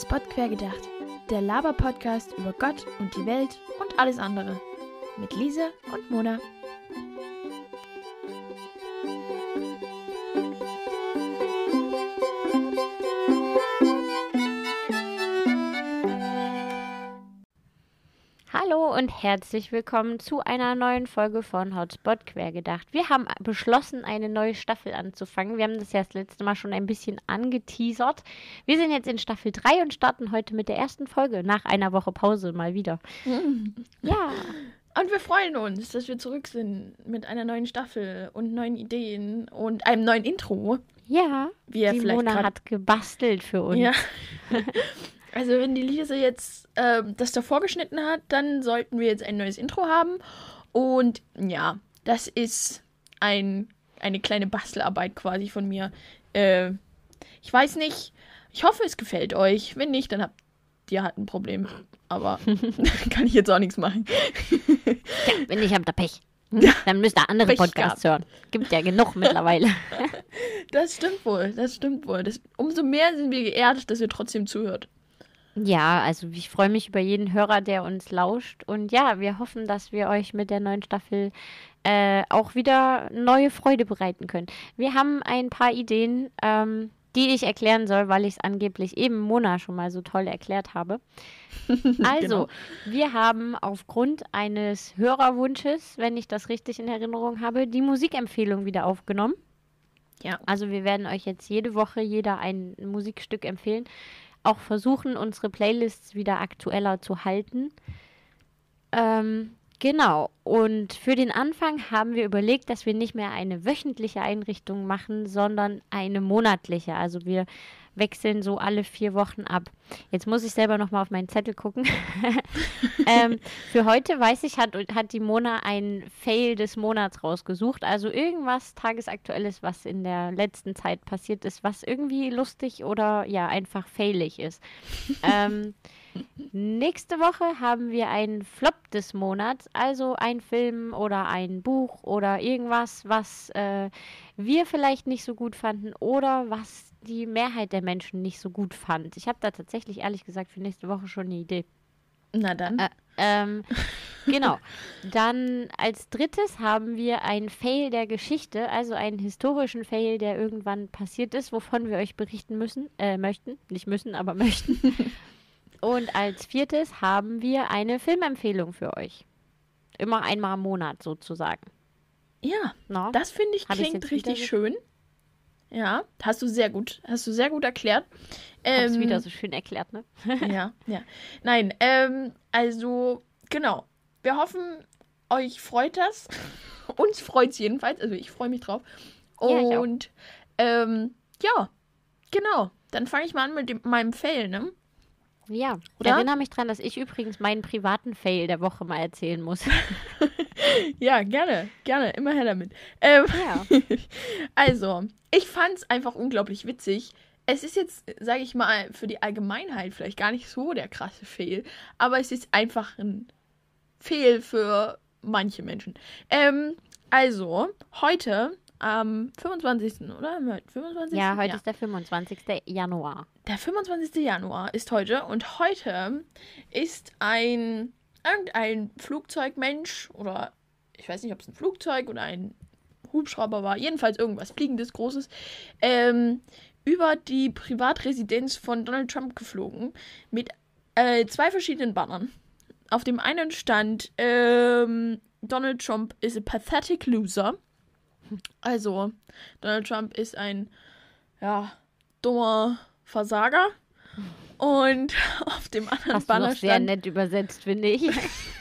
Hotspot quergedacht. Der Laber-Podcast über Gott und die Welt und alles andere. Mit Lise und Mona. Und herzlich willkommen zu einer neuen Folge von Hotspot Quergedacht. Wir haben beschlossen, eine neue Staffel anzufangen. Wir haben das ja das letzte Mal schon ein bisschen angeteasert. Wir sind jetzt in Staffel 3 und starten heute mit der ersten Folge nach einer Woche Pause mal wieder. Ja. Und wir freuen uns, dass wir zurück sind mit einer neuen Staffel und neuen Ideen und einem neuen Intro. Ja. Wie ihr Die vielleicht Mona grad- hat gebastelt für uns. Ja. Also wenn die Lise jetzt ähm, das davor geschnitten hat, dann sollten wir jetzt ein neues Intro haben. Und ja, das ist ein, eine kleine Bastelarbeit quasi von mir. Äh, ich weiß nicht, ich hoffe, es gefällt euch. Wenn nicht, dann habt ihr halt ein Problem. Aber kann ich jetzt auch nichts machen. Ja, wenn nicht, habt ihr Pech. Dann müsst ihr andere Pech Podcasts hören. Gibt ja genug mittlerweile. Das stimmt wohl, das stimmt wohl. Das, umso mehr sind wir geehrt, dass ihr trotzdem zuhört. Ja, also ich freue mich über jeden Hörer, der uns lauscht. Und ja, wir hoffen, dass wir euch mit der neuen Staffel äh, auch wieder neue Freude bereiten können. Wir haben ein paar Ideen, ähm, die ich erklären soll, weil ich es angeblich eben Mona schon mal so toll erklärt habe. Also, Genau. wir haben aufgrund eines Hörerwunsches, wenn ich das richtig in Erinnerung habe, die Musikempfehlung wieder aufgenommen. Ja. Also wir werden euch jetzt jede Woche jeder ein Musikstück empfehlen. Auch versuchen, unsere Playlists wieder aktueller zu halten. Ähm, genau. Und für den Anfang haben wir überlegt, dass wir nicht mehr eine wöchentliche Einrichtung machen, sondern eine monatliche. Also wir wechseln so alle vier Wochen ab. Jetzt muss ich selber noch mal auf meinen Zettel gucken. ähm, für heute weiß ich, hat, hat die Mona ein Fail des Monats rausgesucht. Also irgendwas Tagesaktuelles, was in der letzten Zeit passiert ist, was irgendwie lustig oder ja einfach failig ist. ähm, nächste Woche haben wir einen Flop des Monats, also ein Film oder ein Buch oder irgendwas, was äh, wir vielleicht nicht so gut fanden oder was die Mehrheit der Menschen nicht so gut fand. Ich habe da tatsächlich ehrlich gesagt für nächste Woche schon eine Idee. Na dann. Äh, ähm, genau. Dann als drittes haben wir einen Fail der Geschichte, also einen historischen Fail, der irgendwann passiert ist, wovon wir euch berichten müssen, äh, möchten, nicht müssen, aber möchten. Und als viertes haben wir eine Filmempfehlung für euch. Immer einmal im Monat sozusagen. ja. No? Das finde ich ich's klingt richtig schön. Ja, hast du sehr gut, hast du sehr gut erklärt. Hab's Ähm, wieder so schön erklärt, ne? ja, ja. Nein, ähm, also genau. Wir hoffen, euch freut das. Uns freut es jedenfalls. Also ich freue mich drauf. Ja, ich auch. Und ähm, ja, genau. Dann fange ich mal an mit dem, meinem Fail, ne? Ja. Oder? Erinnere mich dran, dass ich übrigens meinen privaten Fail der Woche mal erzählen muss. Ja, gerne, gerne, immer her damit. Ähm, Ja. Also, ich fand es einfach unglaublich witzig. Es ist jetzt, sage ich mal, für die Allgemeinheit vielleicht gar nicht so der krasse Fehl, aber es ist einfach ein Fehl für manche Menschen. Ähm, also, heute am 25. oder? Haben wir heute 25. Ja, heute ist der 25. Januar. Der 25. Januar ist heute und heute ist ein irgendein Flugzeugmensch oder ich weiß nicht, ob es ein Flugzeug oder ein Hubschrauber war, jedenfalls irgendwas Fliegendes, Großes, ähm, über die Privatresidenz von Donald Trump geflogen mit äh, zwei verschiedenen Bannern. Auf dem einen stand ähm, Donald Trump is a pathetic loser. Also, Donald Trump ist ein, ja, dummer Versager. Und auf dem anderen Hast du Banner noch sehr stand, nett übersetzt, finde ich.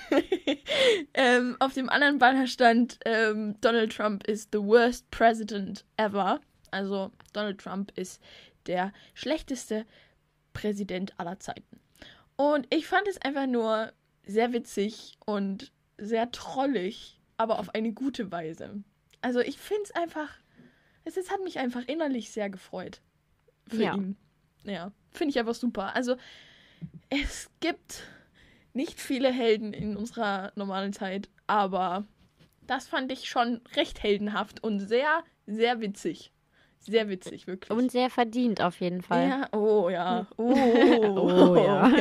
ähm, auf dem anderen Banner stand, ähm, Donald Trump is the worst president ever. Also Donald Trump ist der schlechteste Präsident aller Zeiten. Und ich fand es einfach nur sehr witzig und sehr trollig, aber auf eine gute Weise. Also ich finde es einfach, es, es hat mich einfach innerlich sehr gefreut für Ja. ihn. Ja, finde ich einfach super. Also es gibt nicht viele Helden in unserer normalen Zeit, aber das fand ich schon recht heldenhaft und sehr, sehr witzig. Sehr witzig, wirklich. Und sehr verdient auf jeden Fall. Ja, oh ja. Oh, Oh, ja.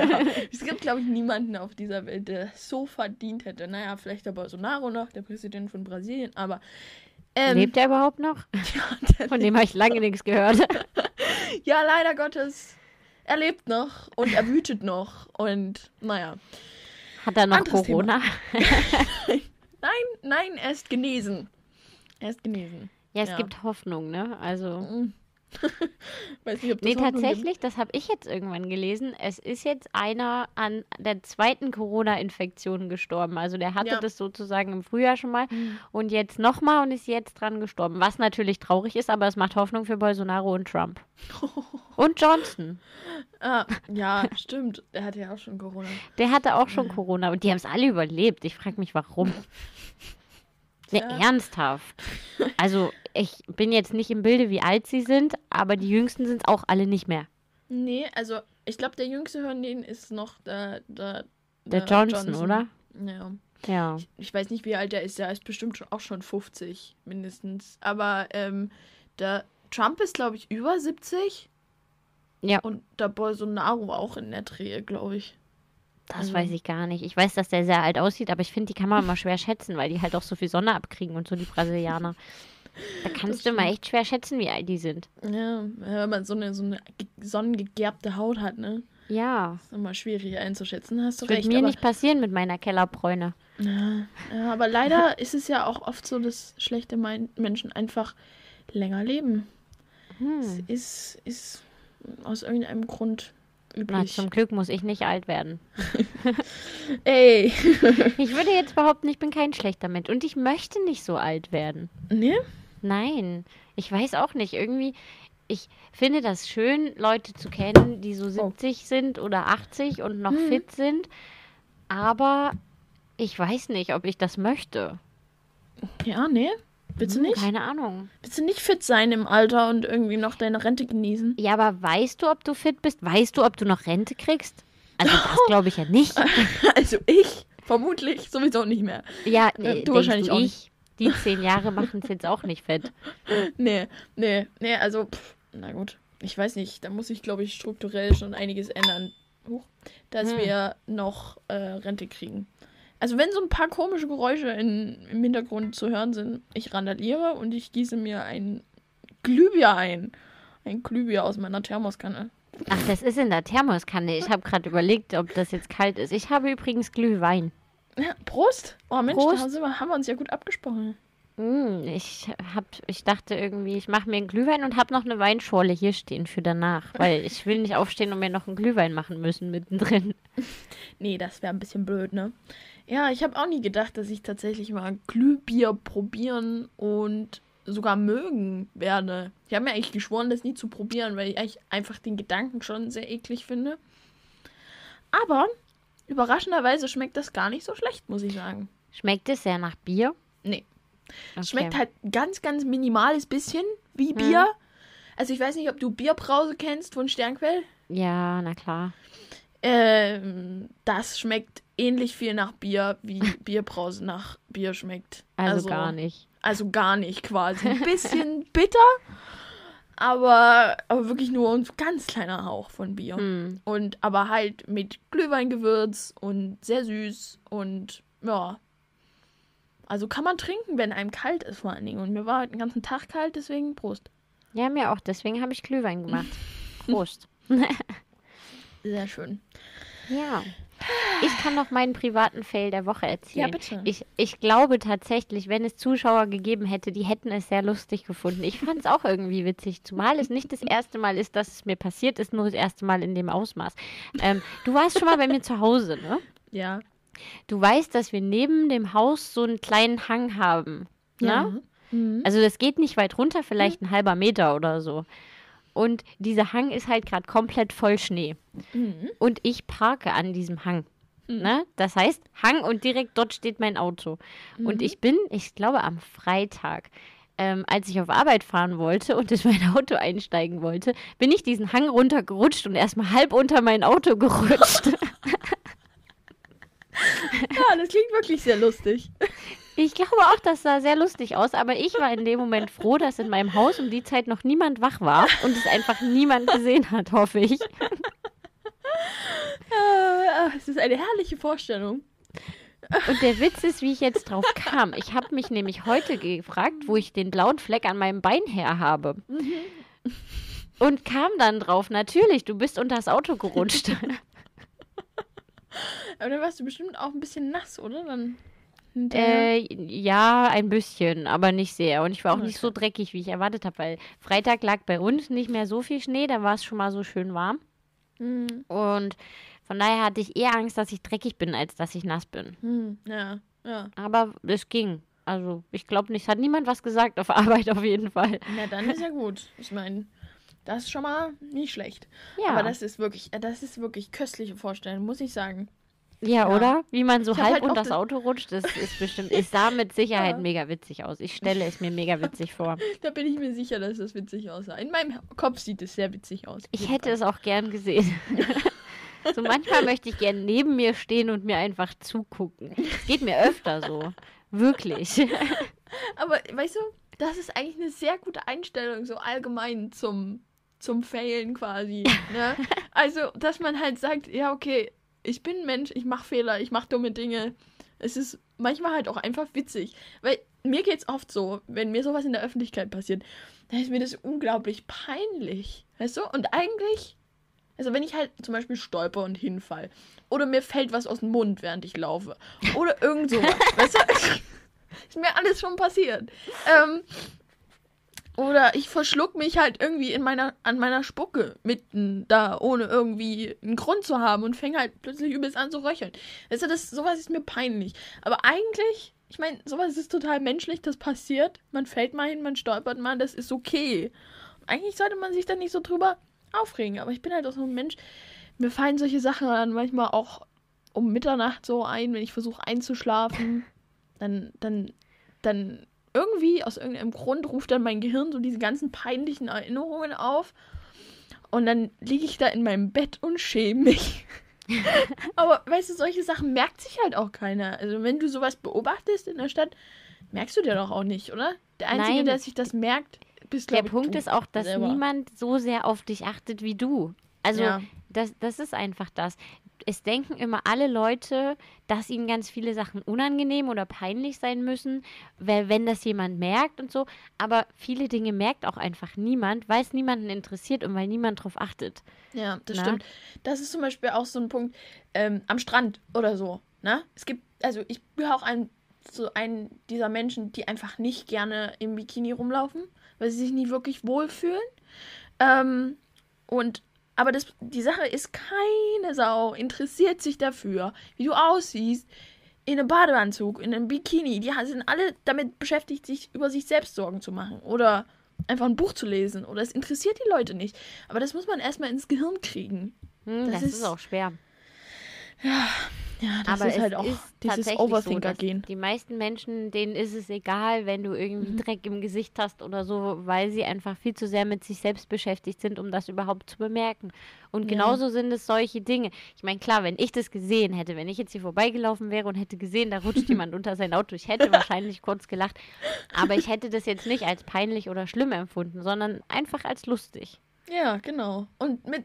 Es gibt, glaube ich, niemanden auf dieser Welt, der so verdient hätte. Naja, vielleicht der Bolsonaro noch, der Präsident von Brasilien, aber. Ähm, Lebt er überhaupt noch? ja, Von dem habe ich lange nichts gehört. ja, leider Gottes. Er lebt noch und er wütet noch. Und naja. Hat er noch Anderes. Corona? Nein, nein, er ist genesen. Er ist genesen. Ja, es Ja. gibt Hoffnung, ne? Also. Mm. Weiß nicht, ob das Nee, tatsächlich, das habe ich jetzt irgendwann gelesen. Es ist jetzt einer an der zweiten Corona-Infektion gestorben. Also der hatte Ja. das sozusagen im Frühjahr schon mal Mhm. und jetzt nochmal und ist jetzt dran gestorben. Was natürlich traurig ist, aber es macht Hoffnung für Bolsonaro und Trump. Und Johnson. Ah, ja, stimmt. Er hatte ja auch schon Corona. Der hatte auch schon Corona und die haben es alle überlebt. Ich frage mich, warum. Ne, ernsthaft. Also, ich bin jetzt nicht im Bilde, wie alt sie sind, aber die Jüngsten sind es auch alle nicht mehr. Nee, also ich glaube, der jüngste von denen ist noch der, der, Der Johnson, oder? Ja. Ja. Ich weiß nicht, wie alt er ist. Der ist bestimmt auch schon 50 mindestens. Aber ähm, der Trump ist, glaube ich, über 70. Ja. Und der Bolsonaro auch in der Dreh, glaube ich. Das Also- weiß ich gar nicht. Ich weiß, dass der sehr alt aussieht, aber ich finde, die kann man immer schwer schätzen, weil die halt auch so viel Sonne abkriegen und so, die Brasilianer. Da kannst du mal echt schwer schätzen, wie alt die sind. Ja, wenn man so eine, so eine ge- sonnengegerbte Haut hat, ne? Ja. Ist immer schwierig einzuschätzen. Hast du Das wird recht. mir aber, nicht passieren mit meiner Kellerbräune. Ja, ja, aber leider ist es ja auch oft so, dass schlechte Menschen einfach länger leben. Es Hm. ist, ist aus irgendeinem Grund Na, üblich. zum Glück muss ich nicht alt werden. Ey. Ich würde jetzt behaupten, ich bin kein schlechter Mensch. Und ich möchte nicht so alt werden. ne? Nein, ich weiß auch nicht. Irgendwie, ich finde das schön, Leute zu kennen, die so 70 sind oder 80 und noch Mhm. fit sind. Aber ich weiß nicht, ob ich das möchte. Ja, ne? Willst du Hm, nicht? Keine Ahnung. Willst du nicht fit sein im Alter und irgendwie noch deine Rente genießen? Ja, aber weißt du, ob du fit bist? Weißt du, ob du noch Rente kriegst? Also das glaube ich ja nicht. Also ich vermutlich sowieso nicht mehr. Ja, du nee, denkst wahrscheinlich du, auch ich. Die zehn Jahre machen es jetzt auch nicht fett. Nee, nee, nee, also, pff, na gut. Ich weiß nicht, da muss ich, glaube ich, strukturell schon einiges ändern. Huch, dass Hm. wir noch äh, Rente kriegen. Also wenn so ein paar komische Geräusche in, im Hintergrund zu hören sind, ich randaliere und ich gieße mir ein Glühbier ein. Ein Glühbier aus meiner Thermoskanne. Ach, das ist in der Thermoskanne. Ich habe gerade überlegt, ob das jetzt kalt ist. Ich habe übrigens Glühwein. Ja, Prost! Oh Mensch, Prost. da haben wir, haben wir uns ja gut abgesprochen. Mm, ich hab, ich dachte irgendwie, ich mache mir einen Glühwein und habe noch eine Weinschorle hier stehen für danach, weil ich will nicht aufstehen und mir noch einen Glühwein machen müssen mittendrin. Nee, das wäre ein bisschen blöd, ne? Ja, ich habe auch nie gedacht, dass ich tatsächlich mal Glühbier probieren und sogar mögen werde. Ich habe mir eigentlich geschworen, das nie zu probieren, weil ich eigentlich einfach den Gedanken schon sehr eklig finde. Aber überraschenderweise schmeckt das gar nicht so schlecht, muss ich sagen. Schmeckt es sehr nach Bier? Nee. Okay. Es schmeckt halt ganz, ganz minimales bisschen wie Bier. Also ich weiß nicht, ob du Bierbrause kennst von Sternquell. Ja, na klar. Ähm, das schmeckt ähnlich viel nach Bier, wie Bierbrause nach Bier schmeckt. Also, gar nicht. Also gar nicht quasi. Ein bisschen bitter, aber, aber wirklich nur ein ganz kleiner Hauch von Bier. Hm. Und aber halt mit Glühweingewürz und sehr süß und ja. Also kann man trinken, wenn einem kalt ist vor allen Dingen. Und mir war heute den ganzen Tag kalt, deswegen Prost. Ja, mir auch. Deswegen habe ich Glühwein gemacht. Prost. Sehr schön. Ja. Ich kann noch meinen privaten Fail der Woche erzählen. Ja, bitte. Ich, ich glaube tatsächlich, wenn es Zuschauer gegeben hätte, die hätten es sehr lustig gefunden. Ich fand es auch irgendwie witzig, zumal es nicht das erste Mal ist, dass es mir passiert ist, nur das erste Mal in dem Ausmaß. Ähm, du warst schon mal bei mir zu Hause, ne? Ja. Du weißt, dass wir neben dem Haus so einen kleinen Hang haben. Ne? Mhm. Also das geht nicht weit runter, vielleicht ein halber Meter oder so. Und dieser Hang ist halt gerade komplett voll Schnee. Mhm. Und ich parke an diesem Hang. Ne? Das heißt, Hang und direkt dort steht mein Auto. Und ich bin, ich glaube, am Freitag, ähm, als ich auf Arbeit fahren wollte und in mein Auto einsteigen wollte, bin ich diesen Hang runtergerutscht und erstmal halb unter mein Auto gerutscht. Ja, das klingt wirklich sehr lustig. Ich glaube auch, das sah sehr lustig aus, aber ich war in dem Moment froh, dass in meinem Haus um die Zeit noch niemand wach war und es einfach niemand gesehen hat, hoffe ich. Ah, Es ist eine herrliche Vorstellung. Und der Witz ist, wie ich jetzt drauf kam. Ich habe mich nämlich heute gefragt, wo ich den blauen Fleck an meinem Bein her habe. Und kam dann drauf, natürlich, du bist unter das Auto gerutscht. Aber dann warst du bestimmt auch ein bisschen nass, oder? Dann. Äh, ja, ein bisschen, aber nicht sehr. Und ich war auch nicht Okay. so dreckig, wie ich erwartet habe, weil Freitag lag bei uns nicht mehr so viel Schnee, da war es schon mal so schön warm. Hm, Und von daher hatte ich eher Angst, dass ich dreckig bin, als dass ich nass bin. hm, ja, ja. Aber es ging. Also ich glaube nicht, es hat niemand was gesagt auf Arbeit auf jeden Fall. Na, dann ist ja gut. Ich meine, das ist schon mal nicht schlecht. Ja, Aber das ist wirklich, äh, das ist wirklich köstliche Vorstellung, muss ich sagen. Ja, ja. oder? Wie man so halb halt unter das Auto rutscht, das ist bestimmt, es sah mit Sicherheit Ja. mega witzig aus. Ich stelle es mir mega witzig vor. Da bin ich mir sicher, dass das witzig aussah. In meinem Kopf sieht es sehr witzig aus. Ich hätte es auch gern gesehen. so manchmal möchte ich gern neben mir stehen und mir einfach zugucken. Geht mir öfter so. Wirklich. Aber weißt du, das ist eigentlich eine sehr gute Einstellung, so allgemein zum, zum Failen quasi. Ne? Also, dass man halt sagt, ja, okay, ich bin ein Mensch, ich mache Fehler, ich mache dumme Dinge. Es ist manchmal halt auch einfach witzig. Weil mir geht's oft so, wenn mir sowas in der Öffentlichkeit passiert, dann ist mir das unglaublich peinlich. Weißt du? Und eigentlich, also wenn ich halt zum Beispiel stolper und hinfall, oder mir fällt was aus dem Mund, während ich laufe, oder irgend sowas, weißt du? Ist mir alles schon passiert. Ähm, oder ich verschluck mich halt irgendwie in meiner, an meiner Spucke mitten da, ohne irgendwie einen Grund zu haben und fange halt plötzlich übelst an zu röcheln. Weißt du, das, sowas ist mir peinlich. Aber eigentlich, ich meine, sowas ist total menschlich, das passiert. Man fällt mal hin, man stolpert mal, das ist okay. Eigentlich sollte man sich da nicht so drüber aufregen. Aber ich bin halt auch so ein Mensch, mir fallen solche Sachen dann manchmal auch um Mitternacht so ein, wenn ich versuche einzuschlafen. Dann, dann, dann irgendwie aus irgendeinem Grund ruft dann mein Gehirn so diese ganzen peinlichen Erinnerungen auf. Und dann liege ich da in meinem Bett und schäme mich. Aber weißt du, solche Sachen merkt sich halt auch keiner. Also wenn du sowas beobachtest in der Stadt, merkst du dir doch auch nicht, oder? Der Einzige, Nein. der sich das merkt, bist Der Punkt ist auch, dass selber. niemand so sehr auf dich achtet wie du. Also Ja. das, das ist einfach das. Es denken immer alle Leute, dass ihnen ganz viele Sachen unangenehm oder peinlich sein müssen, weil wenn das jemand merkt und so. Aber viele Dinge merkt auch einfach niemand, weil es niemanden interessiert und weil niemand drauf achtet. Ja, das Na? stimmt. Das ist zum Beispiel auch so ein Punkt ähm, am Strand oder so. Ne? Es gibt, also ich gehöre auch ein, zu einem dieser Menschen, die einfach nicht gerne im Bikini rumlaufen, weil sie sich nie wirklich wohlfühlen. Ähm, und aber das, die Sache ist, keine Sau interessiert sich dafür, wie du aussiehst, in einem Badeanzug, in einem Bikini. Die sind alle damit beschäftigt, sich über sich selbst Sorgen zu machen. Oder einfach ein Buch zu lesen. Oder es interessiert die Leute nicht. Aber das muss man erstmal ins Gehirn kriegen. Hm, Das das, ist, ist- auch schwer. Ja, das Aber ist es halt auch ist dieses tatsächlich so. Die meisten Menschen, denen ist es egal, wenn du irgendwie Mhm. Dreck im Gesicht hast oder so, weil sie einfach viel zu sehr mit sich selbst beschäftigt sind, um das überhaupt zu bemerken. Und Ja. genauso sind es solche Dinge. Ich meine, klar, wenn ich das gesehen hätte, wenn ich jetzt hier vorbeigelaufen wäre und hätte gesehen, da rutscht jemand unter sein Auto, ich hätte wahrscheinlich kurz gelacht. Aber ich hätte das jetzt nicht als peinlich oder schlimm empfunden, sondern einfach als lustig. Ja, genau. Und mit,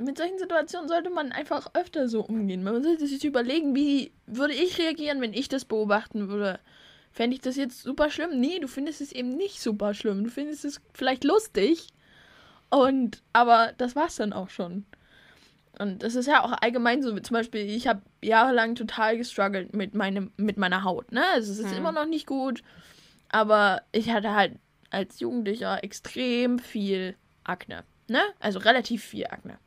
mit solchen Situationen sollte man einfach öfter so umgehen. Man sollte sich überlegen, wie würde ich reagieren, wenn ich das beobachten würde. Fände ich das jetzt super schlimm? Nee, du findest es eben nicht super schlimm. Du findest es vielleicht lustig. Und, aber das war's dann auch schon. Und das ist ja auch allgemein so, zum Beispiel, ich habe jahrelang total gestruggelt mit, meinem, mit meiner Haut. Ne? Also es ist Hm. immer noch nicht gut. Aber ich hatte halt als Jugendlicher extrem viel Akne. Ne? Also relativ viel Akne.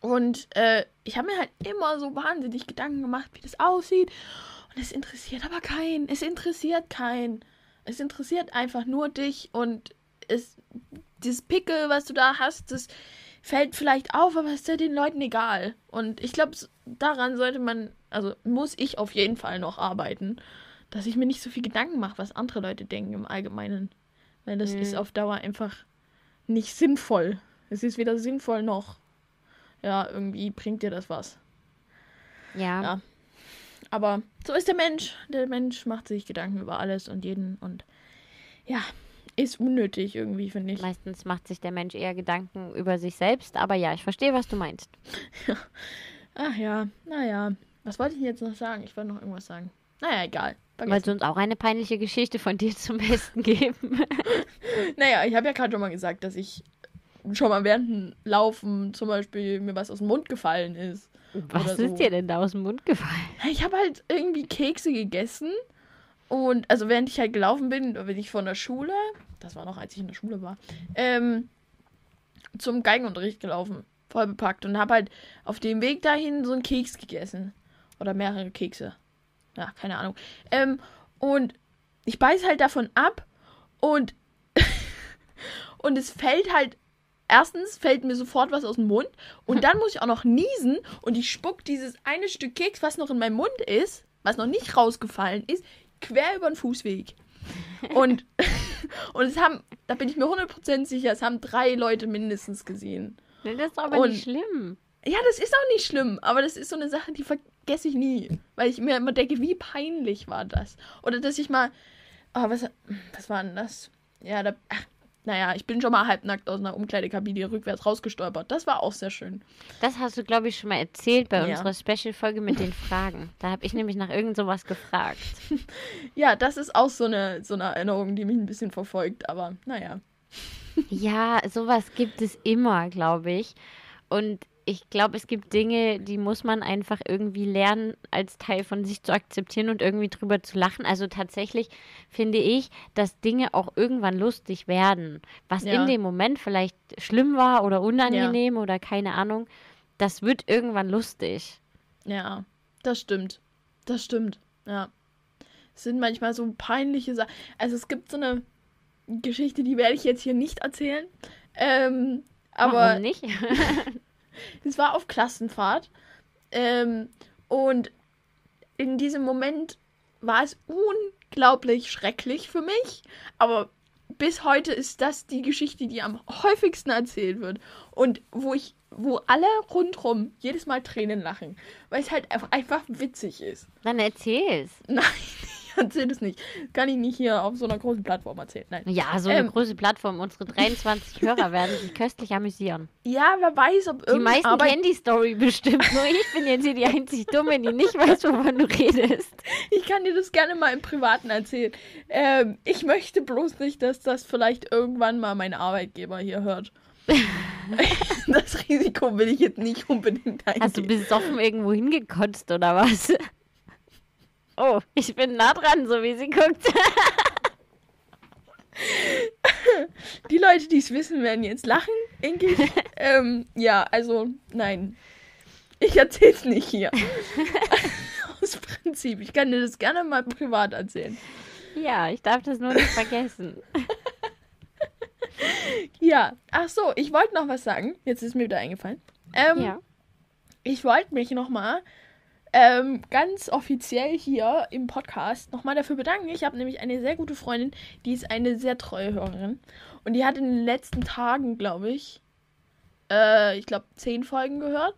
Und äh, ich habe mir halt immer so wahnsinnig Gedanken gemacht, wie das aussieht. Und es interessiert aber keinen. Es interessiert keinen. Es interessiert einfach nur dich und es, dieses Pickel, was du da hast, das fällt vielleicht auf, aber ist ja den Leuten egal. Und ich glaube, daran sollte man, also muss ich auf jeden Fall noch arbeiten, dass ich mir nicht so viel Gedanken mache, was andere Leute denken im Allgemeinen. Weil das Mhm. ist auf Dauer einfach nicht sinnvoll. Es ist weder sinnvoll noch, ja, irgendwie bringt dir das was. Ja. Ja. Aber so ist der Mensch. Der Mensch macht sich Gedanken über alles und jeden und ja, ist unnötig irgendwie, finde ich. Meistens macht sich der Mensch eher Gedanken über sich selbst, aber ja, ich verstehe, was du meinst. Ach ja, naja. Was wollte ich jetzt noch sagen? Ich wollte noch irgendwas sagen. Naja, egal. Wolltest du uns auch eine peinliche Geschichte von dir zum Besten geben? naja, ich habe ja gerade schon mal gesagt, dass ich schon mal während dem Laufen zum Beispiel mir was aus dem Mund gefallen ist. Was so. ist dir denn da aus dem Mund gefallen? Ich habe halt irgendwie Kekse gegessen. Und also während ich halt gelaufen bin, bin ich von der Schule, das war noch als ich in der Schule war, ähm, zum Geigenunterricht gelaufen. Voll bepackt. Und habe halt auf dem Weg dahin so einen Keks gegessen. Oder mehrere Kekse. Ja, keine Ahnung. Ähm, und ich beiß halt davon ab und und es fällt halt erstens fällt mir sofort was aus dem Mund und dann muss ich auch noch niesen und ich spuck dieses eine Stück Keks, was noch in meinem Mund ist, was noch nicht rausgefallen ist, quer über den Fußweg. Und, und es haben, da bin ich mir 100% sicher, es haben drei Leute mindestens gesehen. Das ist aber und, nicht schlimm. Ja, das ist auch nicht schlimm, aber das ist so eine Sache, die vergesse ich nie. Weil ich mir immer denke, wie peinlich war das? Oder dass ich mal. Oh, was, was war denn das? Ja, da. Ach, naja, ich bin schon mal halbnackt aus einer Umkleidekabine rückwärts rausgestolpert. Das war auch sehr schön. Das hast du, glaube ich, schon mal erzählt bei ja. unserer Special-Folge mit den Fragen. Da habe ich nämlich nach irgend sowas gefragt. ja, das ist auch so eine, so eine Erinnerung, die mich ein bisschen verfolgt, aber naja. ja, sowas gibt es immer, glaube ich. Und ich glaube, es gibt Dinge, die muss man einfach irgendwie lernen, als Teil von sich zu akzeptieren und irgendwie drüber zu lachen. Also tatsächlich finde ich, dass Dinge auch irgendwann lustig werden. Was ja. in dem Moment vielleicht schlimm war oder unangenehm ja. oder keine Ahnung, das wird irgendwann lustig. Ja, das stimmt. Das stimmt. Ja. Es sind manchmal so peinliche Sachen. Also es gibt so eine Geschichte, die werde ich jetzt hier nicht erzählen. Ähm, aber Warum nicht? Es war auf Klassenfahrt. Ähm, und in diesem Moment war es unglaublich schrecklich für mich. Aber bis heute ist das die Geschichte, die am häufigsten erzählt wird. Und wo ich, wo alle rundrum jedes Mal Tränen lachen. Weil es halt einfach witzig ist. Dann erzähl's. Nein erzähl es nicht. Kann ich nicht hier auf so einer großen Plattform erzählen. Nein. Ja, so eine ähm, große Plattform. Unsere 23 Hörer werden sich köstlich amüsieren. Ja, wer weiß, ob Die meisten Arbeit kennen die Story bestimmt. Nur ich bin jetzt hier die einzig Dumme, die nicht weiß, wovon du redest. Ich kann dir das gerne mal im Privaten erzählen. Ähm, ich möchte bloß nicht, dass das vielleicht irgendwann mal mein Arbeitgeber hier hört. das Risiko will ich jetzt nicht unbedingt eingehen. Hast du besoffen irgendwo hingekotzt oder was? Oh, ich bin nah dran, so wie sie guckt. die Leute, die es wissen, werden jetzt lachen, denke ich. ähm, ja, also, nein. Ich erzähl's nicht hier. Aus Prinzip. Ich kann dir das gerne mal privat erzählen. Ja, ich darf das nur nicht vergessen. ja, ach so, ich wollte noch was sagen. Jetzt ist mir wieder eingefallen. Ähm, ja. Ich wollte mich noch mal ähm, ganz offiziell hier im Podcast nochmal dafür bedanken. Ich habe nämlich eine sehr gute Freundin, die ist eine sehr treue Hörerin. Und die hat in den letzten Tagen, glaube ich, äh, ich glaube, zehn Folgen gehört.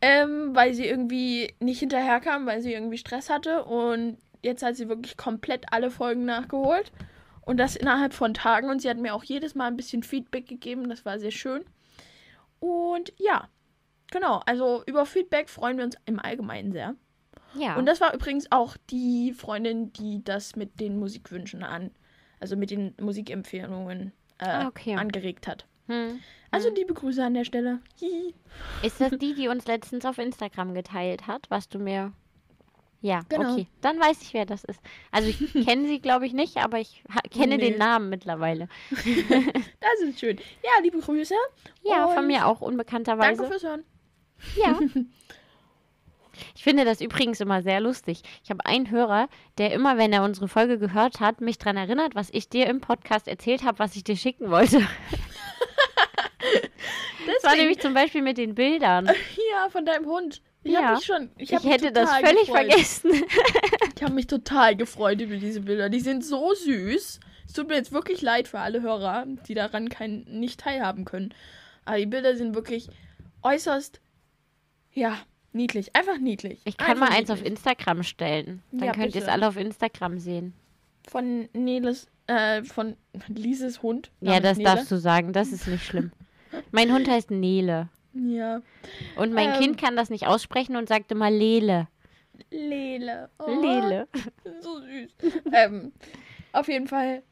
Ähm, weil sie irgendwie nicht hinterherkam, weil sie irgendwie Stress hatte. Und jetzt hat sie wirklich komplett alle Folgen nachgeholt. Und das innerhalb von Tagen. Und sie hat mir auch jedes Mal ein bisschen Feedback gegeben. Das war sehr schön. Und ja, Genau, also über Feedback freuen wir uns im Allgemeinen sehr. Ja. Und das war übrigens auch die Freundin, die das mit den Musikwünschen an, also mit den Musikempfehlungen äh, ah, okay. angeregt hat. Hm. Also hm. liebe Grüße an der Stelle. Hihi. Ist das die, die uns letztens auf Instagram geteilt hat, was du mir. Ja, genau. okay. Dann weiß ich, wer das ist. Also ich kenne sie, glaube ich, nicht, aber ich kenne nee. den Namen mittlerweile. das ist schön. Ja, liebe Grüße. Ja, von mir auch unbekannterweise. Danke fürs Hören. Ja. Ich finde das übrigens immer sehr lustig. Ich habe einen Hörer, der immer, wenn er unsere Folge gehört hat, mich daran erinnert, was ich dir im Podcast erzählt habe, was ich dir schicken wollte. das war nämlich zum Beispiel mit den Bildern. Ja, von deinem Hund. Ich, ja. schon, ich, ich hätte das völlig gefreut. vergessen. ich habe mich total gefreut über diese Bilder. Die sind so süß. Es tut mir jetzt wirklich leid für alle Hörer, die daran kein, nicht teilhaben können. Aber die Bilder sind wirklich äußerst ja, Niedlich, einfach niedlich. Ich kann einfach mal eins auf niedlich. Instagram stellen. Dann Ja, könnt ihr es alle auf Instagram sehen. Von Neles, äh, von Lises Hund. Ja, das Nele. darfst du sagen. Das ist nicht schlimm. Mein Hund heißt Nele. Ja. Und mein Ähm. Kind kann das nicht aussprechen und sagt immer Lele. Lele. Oh, Lele. So süß. ähm, auf jeden Fall,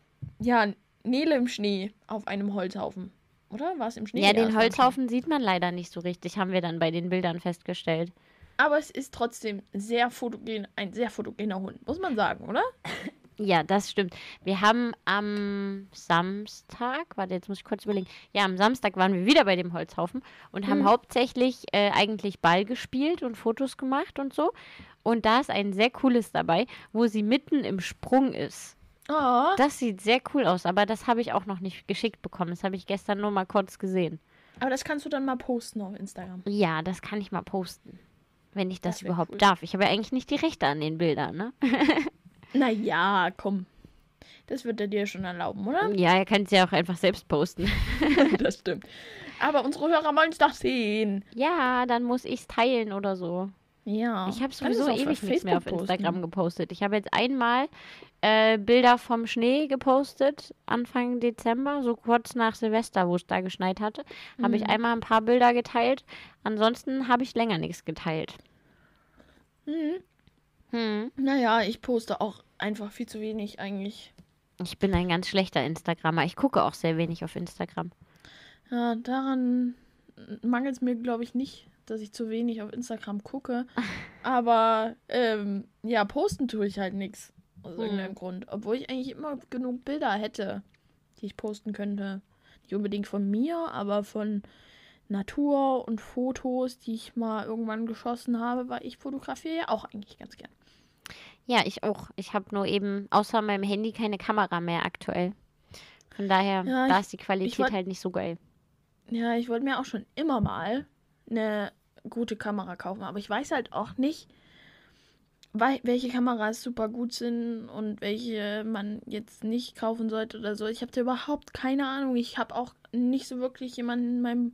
ja, Nele im Schnee auf einem Holzhaufen. Oder? War es im Schnee? Ja, den. Holzhaufen sieht man leider nicht so richtig, haben wir dann bei den Bildern festgestellt. Aber es ist trotzdem sehr fotogen, ein sehr fotogener Hund, muss man sagen, oder? Ja, das stimmt. Wir haben am Samstag, warte, jetzt muss ich kurz überlegen. Ja, am Samstag waren wir wieder bei dem Holzhaufen und haben Mhm. hauptsächlich äh, eigentlich Ball gespielt und Fotos gemacht und so. Und da ist ein sehr cooles dabei, wo sie mitten im Sprung ist. Oh, Das sieht sehr cool aus, aber das habe ich auch noch nicht geschickt bekommen. Das habe ich gestern nur mal kurz gesehen. aber das kannst du dann mal posten auf Instagram. Ja, das kann ich mal posten. Wenn ich das, Das überhaupt cool. darf. Ich habe ja eigentlich nicht die Rechte an den Bildern, ne? Naja, komm. Das wird er dir schon erlauben, oder? Ja, er kann es ja auch einfach selbst posten. das stimmt. Aber unsere Hörer wollen es doch sehen. Ja, dann muss ich es teilen oder so. Ja. Ich habe sowieso ewig nichts mehr auf Instagram posten. gepostet. Ich habe jetzt einmal äh, Bilder vom Schnee gepostet, Anfang Dezember, so kurz nach Silvester, wo es da geschneit hatte. Habe ich Mhm. einmal ein paar Bilder geteilt. Ansonsten habe ich länger nichts geteilt. Mhm. Hm. Naja, ich poste auch einfach viel zu wenig eigentlich. Ich bin ein ganz schlechter Instagrammer. Ich gucke auch sehr wenig auf Instagram. Ja, daran mangelt es mir, glaube ich, nicht, dass ich zu wenig auf Instagram gucke. Aber ähm, ja, posten tue ich halt nichts. Aus Hm. irgendeinem Grund. Obwohl ich eigentlich immer genug Bilder hätte, die ich posten könnte. Nicht unbedingt von mir, aber von Natur und Fotos, die ich mal irgendwann geschossen habe, weil ich fotografiere ja auch eigentlich ganz gern. Ja, ich auch. Ich habe nur eben außer meinem Handy keine Kamera mehr aktuell. Von daher, Ja, da ich- ist die Qualität wollt- halt nicht so geil. Ja, ich wollte mir auch schon immer mal eine gute Kamera kaufen, aber ich weiß halt auch nicht, welche Kameras super gut sind und welche man jetzt nicht kaufen sollte oder so. Ich habe da überhaupt keine Ahnung. Ich habe auch nicht so wirklich jemanden in meinem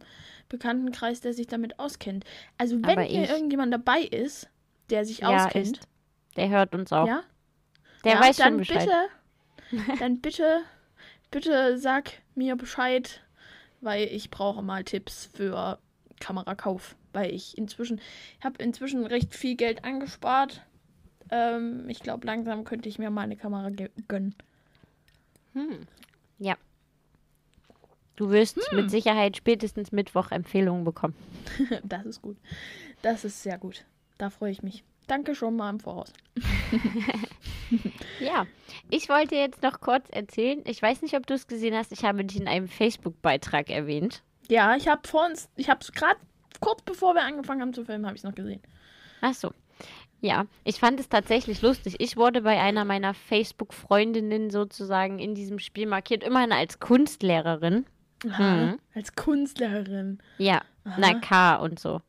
Bekanntenkreis, der sich damit auskennt. Also wenn Aber hier ich- irgendjemand dabei ist, der sich Ja, auskennt, ist. Der hört uns auch. ja, Der ja, weiß dann schon Bescheid. bitte, dann bitte, bitte sag mir Bescheid, weil ich brauche mal Tipps für Kamerakauf, weil ich inzwischen habe inzwischen recht viel Geld angespart. Ähm, ich glaube, langsam könnte ich mir mal eine Kamera gönnen. Hm. Ja. Du wirst Hm. mit Sicherheit spätestens Mittwoch Empfehlungen bekommen. das ist gut. Das ist sehr gut. Da freue ich mich. Danke schon mal im Voraus. Ja, ich wollte jetzt noch kurz erzählen. Ich weiß nicht, ob du es gesehen hast. Ich habe dich in einem Facebook-Beitrag erwähnt. Ja, ich habe vor uns, ich habe es gerade kurz bevor wir angefangen haben zu filmen, habe ich es noch gesehen. Ach so. Ja, ich fand es tatsächlich lustig. Ich wurde bei einer meiner Facebook-Freundinnen sozusagen in diesem Spiel markiert, immerhin als Kunstlehrerin. Aha, Als Kunstlehrerin. Ja, na Aha. K und so.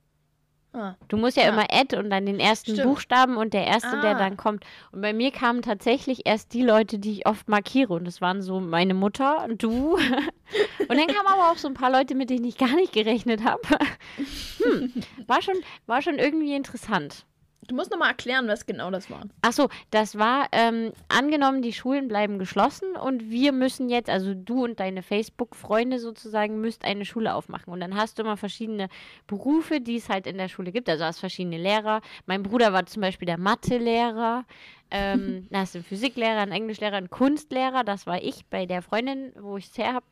Ah. Du musst ja Ja. immer Add und dann den ersten Stimmt. Buchstaben und der erste, der Ah. dann kommt. Und bei mir kamen tatsächlich erst die Leute, die ich oft markiere. Und das waren so meine Mutter, du. Und dann kamen aber auch so ein paar Leute, mit denen ich gar nicht gerechnet habe. Hm, war schon, war schon irgendwie interessant. Du musst nochmal erklären, was genau das war. Achso, das war ähm, angenommen, die Schulen bleiben geschlossen und wir müssen jetzt, also du und deine Facebook-Freunde sozusagen, müsst eine Schule aufmachen. Und dann hast du immer verschiedene Berufe, die es halt in der Schule gibt. Also hast verschiedene Lehrer. Mein Bruder war zum Beispiel der Mathelehrer. Ähm, dann hast du einen Physiklehrer, einen Englischlehrer, einen Kunstlehrer. Das war ich bei der Freundin, wo ich es her habe.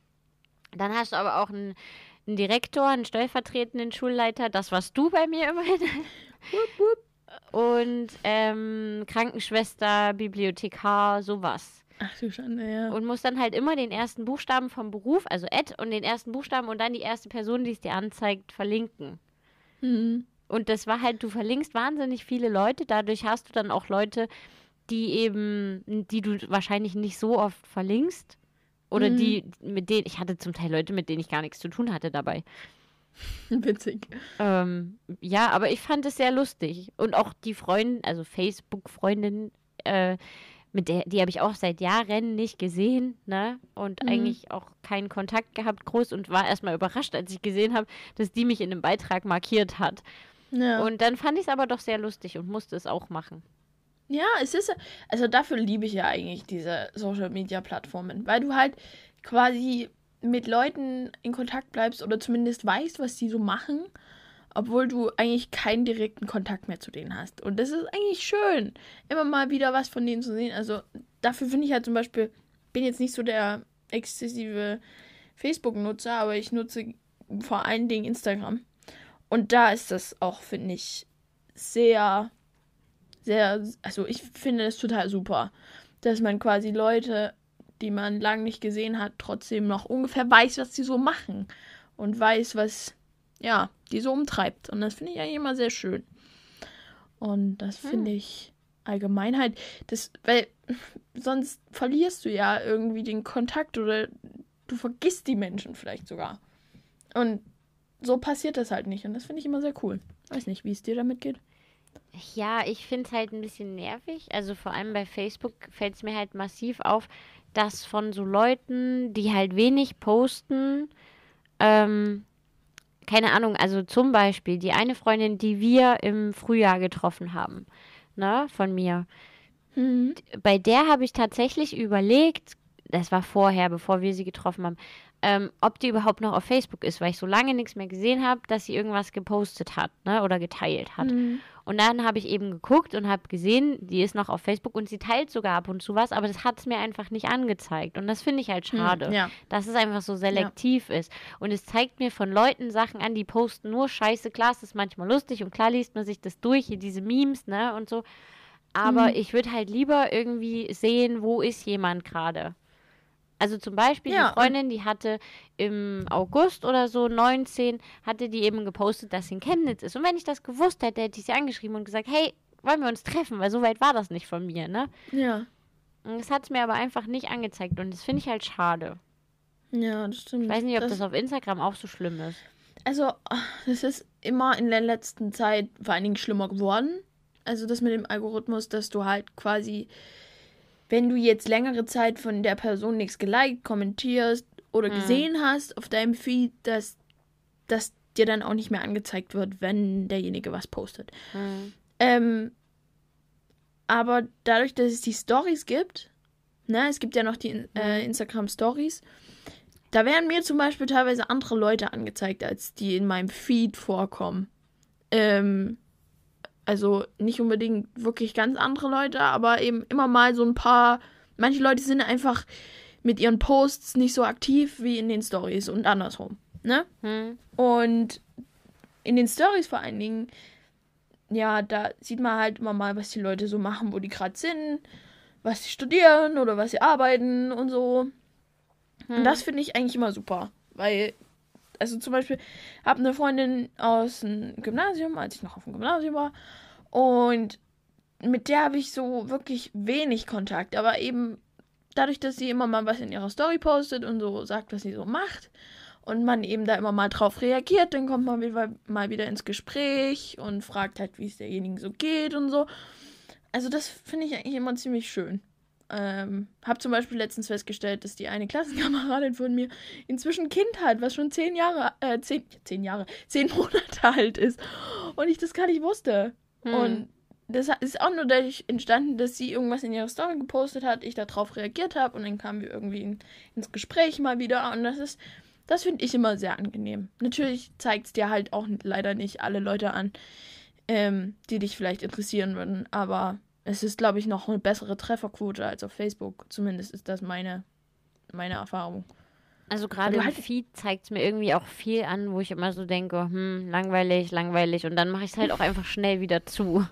Dann hast du aber auch einen, einen Direktor, einen stellvertretenden Schulleiter. Das warst du bei mir immerhin. Und ähm, Krankenschwester, Bibliothekar, sowas. Ach du Schande, ja. Und muss dann halt immer den ersten Buchstaben vom Beruf, also Ed, und den ersten Buchstaben und dann die erste Person, die es dir anzeigt, verlinken. Mhm. Und das war halt, du verlinkst wahnsinnig viele Leute, dadurch hast du dann auch Leute, die eben, die du wahrscheinlich nicht so oft verlinkst. Oder Mhm. die, mit denen, ich hatte zum Teil Leute, mit denen ich gar nichts zu tun hatte dabei. Witzig. Ähm, ja, aber ich fand es sehr lustig. Und auch die Freundin, also Facebook-Freundin, äh, mit der, die habe ich auch seit Jahren nicht gesehen, ne? Und Mhm. eigentlich auch keinen Kontakt gehabt, groß und war erstmal überrascht, als ich gesehen habe, dass die mich in einem Beitrag markiert hat. Ja. Und dann fand ich es aber doch sehr lustig und musste es auch machen. Ja, es ist, also dafür liebe ich ja eigentlich diese Social Media Plattformen, weil du halt quasi mit Leuten in Kontakt bleibst oder zumindest weißt, was die so machen, obwohl du eigentlich keinen direkten Kontakt mehr zu denen hast. Und das ist eigentlich schön, immer mal wieder was von denen zu sehen. Also dafür finde ich halt zum Beispiel, bin jetzt nicht so der exzessive Facebook-Nutzer, aber ich nutze vor allen Dingen Instagram. Und da ist das auch, finde ich, sehr sehr, also ich finde das total super, dass man quasi Leute, die man lange nicht gesehen hat, trotzdem noch ungefähr weiß, was sie so machen und weiß, was, ja, die so umtreibt. Und das finde ich eigentlich immer sehr schön. Und das hm. finde ich allgemein halt, das, weil sonst verlierst du ja irgendwie den Kontakt oder du vergisst die Menschen vielleicht sogar. Und so passiert das halt nicht. Und das finde ich immer sehr cool. Weiß nicht, wie es dir damit geht. Ja, ich finde es halt ein bisschen nervig. Also vor allem bei Facebook fällt es mir halt massiv auf, dass von so Leuten, die halt wenig posten, ähm, keine Ahnung, also zum Beispiel die eine Freundin, die wir im Frühjahr getroffen haben, ne, von mir. Mhm. Bei der habe ich tatsächlich überlegt, das war vorher, bevor wir sie getroffen haben, ähm, ob die überhaupt noch auf Facebook ist, weil ich so lange nichts mehr gesehen habe, dass sie irgendwas gepostet hat, ne, oder geteilt hat. Mhm. Und dann habe ich eben geguckt und habe gesehen, die ist noch auf Facebook und sie teilt sogar ab und zu was, aber das hat es mir einfach nicht angezeigt. Und das finde ich halt hm, schade, ja. dass es einfach so selektiv ja. ist. Und es zeigt mir von Leuten Sachen an, die posten nur Scheiße. Klar, es ist manchmal lustig und klar liest man sich das durch, hier diese Memes, ne, und so. Aber mhm. ich würde halt lieber irgendwie sehen, wo ist jemand gerade. Also zum Beispiel ja. die Freundin, die hatte im August oder so, 19, hatte die eben gepostet, dass sie in Chemnitz ist. Und wenn ich das gewusst hätte, hätte ich sie angeschrieben und gesagt, hey, wollen wir uns treffen? Weil so weit war das nicht von mir, ne? Ja. Und das hat es mir aber einfach nicht angezeigt und das finde ich halt schade. Ja, das stimmt. Ich weiß nicht, ob das, das auf Instagram auch so schlimm ist. Also, das ist immer in der letzten Zeit vor allen Dingen schlimmer geworden. Also das mit dem Algorithmus, dass du halt quasi wenn du jetzt längere Zeit von der Person nichts geliked, kommentierst oder mhm. gesehen hast auf deinem Feed, dass das dir dann auch nicht mehr angezeigt wird, wenn derjenige was postet. Mhm. Ähm, aber dadurch, dass es die Stories gibt, ne, es gibt ja noch die äh, mhm. Instagram Stories, da werden mir zum Beispiel teilweise andere Leute angezeigt, als die in meinem Feed vorkommen. Ähm, also nicht unbedingt wirklich ganz andere Leute, aber eben immer mal so ein paar. Manche Leute sind einfach mit ihren Posts nicht so aktiv wie in den Stories und andersrum. Ne? Hm. Und in den Stories vor allen Dingen, ja, da sieht man halt immer mal, was die Leute so machen, wo die gerade sind, was sie studieren oder was sie arbeiten und so. Hm. Und das finde ich eigentlich immer super, weil also zum Beispiel, habe eine Freundin aus dem Gymnasium, als ich noch auf dem Gymnasium war. Und mit der habe ich so wirklich wenig Kontakt. Aber eben dadurch, dass sie immer mal was in ihrer Story postet und so sagt, was sie so macht. Und man eben da immer mal drauf reagiert, dann kommt man wieder, mal wieder ins Gespräch und fragt halt, wie es derjenigen so geht und so. Also das finde ich eigentlich immer ziemlich schön. Ähm, hab zum Beispiel letztens festgestellt, dass die eine Klassenkameradin von mir inzwischen Kind hat, was schon zehn Jahre, äh, zehn, zehn Jahre, zehn Monate alt ist. Und ich das gar nicht wusste. Hm. Und das ist auch nur dadurch entstanden, dass sie irgendwas in ihrer Story gepostet hat, ich darauf reagiert habe und dann kamen wir irgendwie in, ins Gespräch mal wieder. Und das ist, das finde ich immer sehr angenehm. Natürlich zeigt es dir halt auch leider nicht alle Leute an, ähm, die dich vielleicht interessieren würden, aber es ist, glaube ich, noch eine bessere Trefferquote als auf Facebook. Zumindest ist das meine, meine Erfahrung. Also gerade halt Feed zeigt es mir irgendwie auch viel an, wo ich immer so denke, hm, langweilig, langweilig. Und dann mache ich es halt auch einfach schnell wieder zu.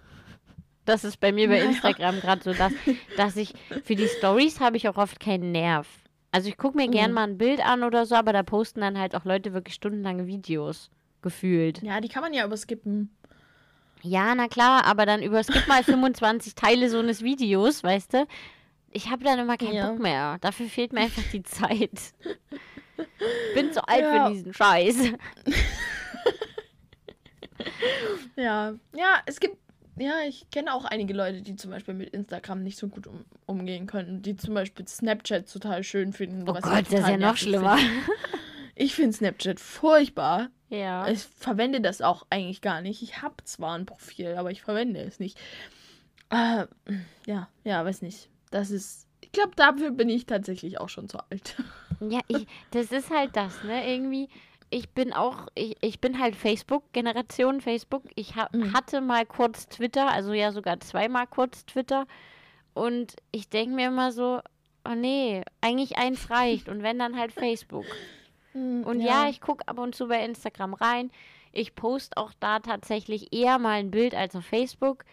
Das ist bei mir bei Instagram gerade so, dass, dass ich für die Stories habe ich auch oft keinen Nerv. Also ich gucke mir mhm. gern mal ein Bild an oder so, aber da posten dann halt auch Leute wirklich stundenlange Videos gefühlt. Ja, die kann man ja überskippen. Ja, na klar, aber dann überskip mal 25 Teile so eines Videos, weißt du? Ich habe dann immer keinen ja. Bock mehr. Dafür fehlt mir einfach die Zeit. Bin zu alt ja. für diesen Scheiß. ja, ja, es gibt, ja, ich kenne auch einige Leute, die zum Beispiel mit Instagram nicht so gut um, umgehen können. Die zum Beispiel Snapchat total schön finden. Oh Gott, das ist ja noch schlimmer. Find. Ich finde Snapchat furchtbar. Ja. Ich verwende das auch eigentlich gar nicht. Ich habe zwar ein Profil, aber ich verwende es nicht. Äh, ja, ja, weiß nicht. Das ist. Ich glaube, dafür bin ich tatsächlich auch schon zu alt. Ja, ich, das ist halt das, ne? Irgendwie, ich bin auch, ich, ich bin halt Facebook-Generation Facebook. Ich ha Mhm. hatte mal kurz Twitter, also ja sogar zweimal kurz Twitter. Und ich denke mir immer so, oh nee, eigentlich eins reicht. Und wenn dann halt Facebook. Und ja, ich gucke ab und zu bei Instagram rein. Ich poste auch da tatsächlich eher mal ein Bild als auf Facebook.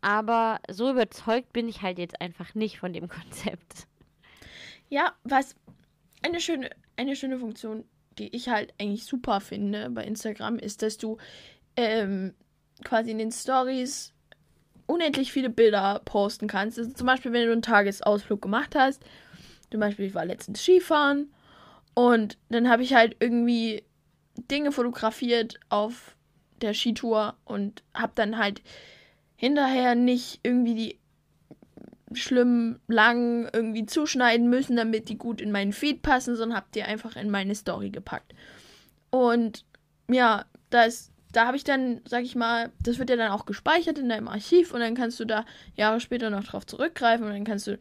Aber so überzeugt bin ich halt jetzt einfach nicht von dem Konzept. Ja, was eine schöne, eine schöne Funktion, die ich halt eigentlich super finde bei Instagram, ist, dass du ähm, quasi in den Stories unendlich viele Bilder posten kannst. Also zum Beispiel, wenn du einen Tagesausflug gemacht hast. Zum Beispiel, ich war letztens Skifahren und dann habe ich halt irgendwie Dinge fotografiert auf der Skitour und habe dann halt hinterher nicht irgendwie die schlimm lang irgendwie zuschneiden müssen, damit die gut in meinen Feed passen, sondern habt ihr einfach in meine Story gepackt. Und ja, das, da habe ich dann, sag ich mal, das wird ja dann auch gespeichert in deinem Archiv und dann kannst du da Jahre später noch drauf zurückgreifen und dann kannst du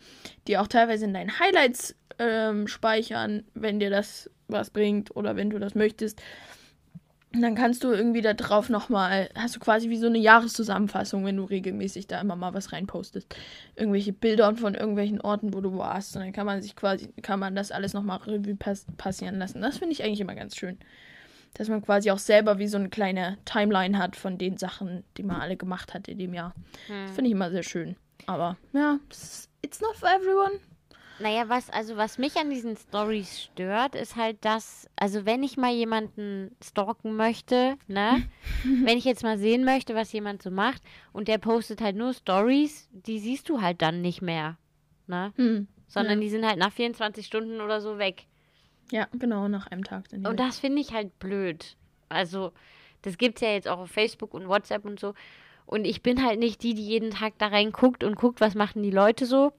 die auch teilweise in deinen Highlights ähm, speichern, wenn dir das was bringt oder wenn du das möchtest. Und dann kannst du irgendwie da drauf nochmal, hast du quasi wie so eine Jahreszusammenfassung, wenn du regelmäßig da immer mal was reinpostest. Irgendwelche Bilder von irgendwelchen Orten, wo du warst. Und dann kann man sich quasi, kann man das alles nochmal Revue pass passieren lassen. Das finde ich eigentlich immer ganz schön. Dass man quasi auch selber wie so eine kleine Timeline hat von den Sachen, die man alle gemacht hat in dem Jahr. Das finde ich immer sehr schön. Aber ja, it's not for everyone. Naja, was, also was mich an diesen Stories stört, ist halt das, also wenn ich mal jemanden stalken möchte, ne, wenn ich jetzt mal sehen möchte, was jemand so macht und der postet halt nur Stories, die siehst du halt dann nicht mehr, ne, Hm. sondern Ja. die sind halt nach 24 Stunden oder so weg. Ja, genau, nach einem Tag. Dann Und das finde ich halt blöd. Also, das gibt's ja jetzt auch auf Facebook und WhatsApp und so. Und ich bin halt nicht die, die jeden Tag da reinguckt und guckt, was machen die Leute so.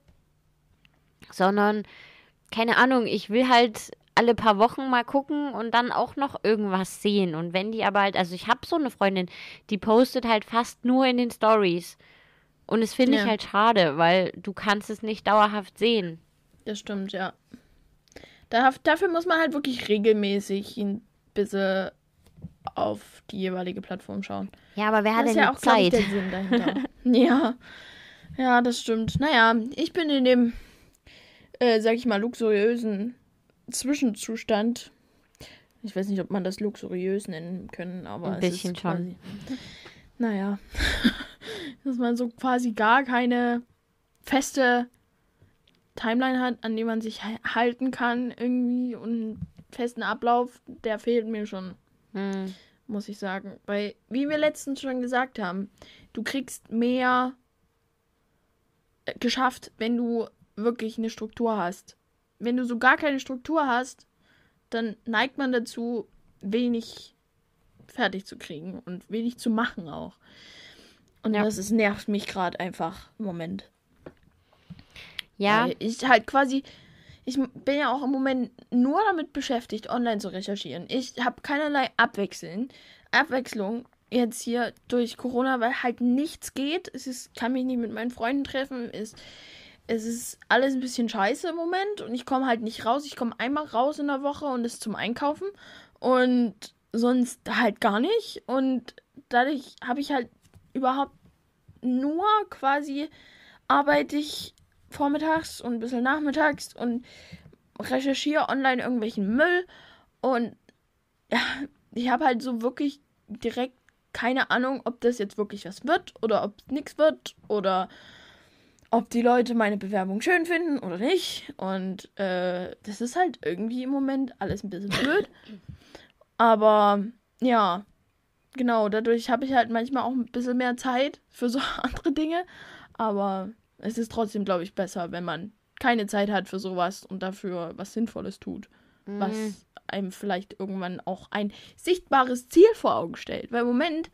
Sondern, keine Ahnung, ich will halt alle paar Wochen mal gucken und dann auch noch irgendwas sehen. Und wenn die aber halt, also ich habe so eine Freundin, die postet halt fast nur in den Stories. Und das finde ich Ja. halt schade, weil du kannst es nicht dauerhaft sehen. Das stimmt, ja. Da, dafür muss man halt wirklich regelmäßig ein bisschen auf die jeweilige Plattform schauen. Ja, aber wer hat das denn ja auch, glaube ich, Zeit? der Sinn dahinter. ja. Ja, das stimmt. Naja, ich bin in dem, äh, sag ich mal, luxuriösen Zwischenzustand. Ich weiß nicht, ob man das luxuriös nennen können, aber Ein es bisschen ist schon. quasi, Naja, dass man so quasi gar keine feste Timeline hat, an die man sich halten kann irgendwie und einen festen Ablauf, der fehlt mir schon Hm. muss ich sagen. Weil, wie wir letztens schon gesagt haben, du kriegst mehr äh, geschafft, wenn du wirklich eine Struktur hast. Wenn du so gar keine Struktur hast, dann neigt man dazu, wenig fertig zu kriegen und wenig zu machen auch. Und Ja. das ist, nervt mich gerade einfach im Moment. Ja, Weil ich halt quasi, ich bin ja auch im Moment nur damit beschäftigt, online zu recherchieren. Ich habe keinerlei Abwechseln, Abwechslung jetzt hier durch Corona, weil halt nichts geht. Es ist, kann mich nicht mit meinen Freunden treffen. Es, es ist alles ein bisschen scheiße im Moment und ich komme halt nicht raus. Ich komme einmal raus in der Woche und das zum Einkaufen und sonst halt gar nicht. Und dadurch habe ich halt überhaupt nur quasi arbeite ich vormittags und ein bisschen nachmittags und recherchiere online irgendwelchen Müll und ja, ich habe halt so wirklich direkt keine Ahnung, ob das jetzt wirklich was wird oder ob es nichts wird oder ob die Leute meine Bewerbung schön finden oder nicht. Und äh, das ist halt irgendwie im Moment alles ein bisschen blöd. Aber ja, genau, dadurch habe ich halt manchmal auch ein bisschen mehr Zeit für so andere Dinge. Aber es ist trotzdem, glaube ich, besser, wenn man keine Zeit hat für sowas und dafür was Sinnvolles tut. Mhm. Was einem vielleicht irgendwann auch ein sichtbares Ziel vor Augen stellt. Weil im Moment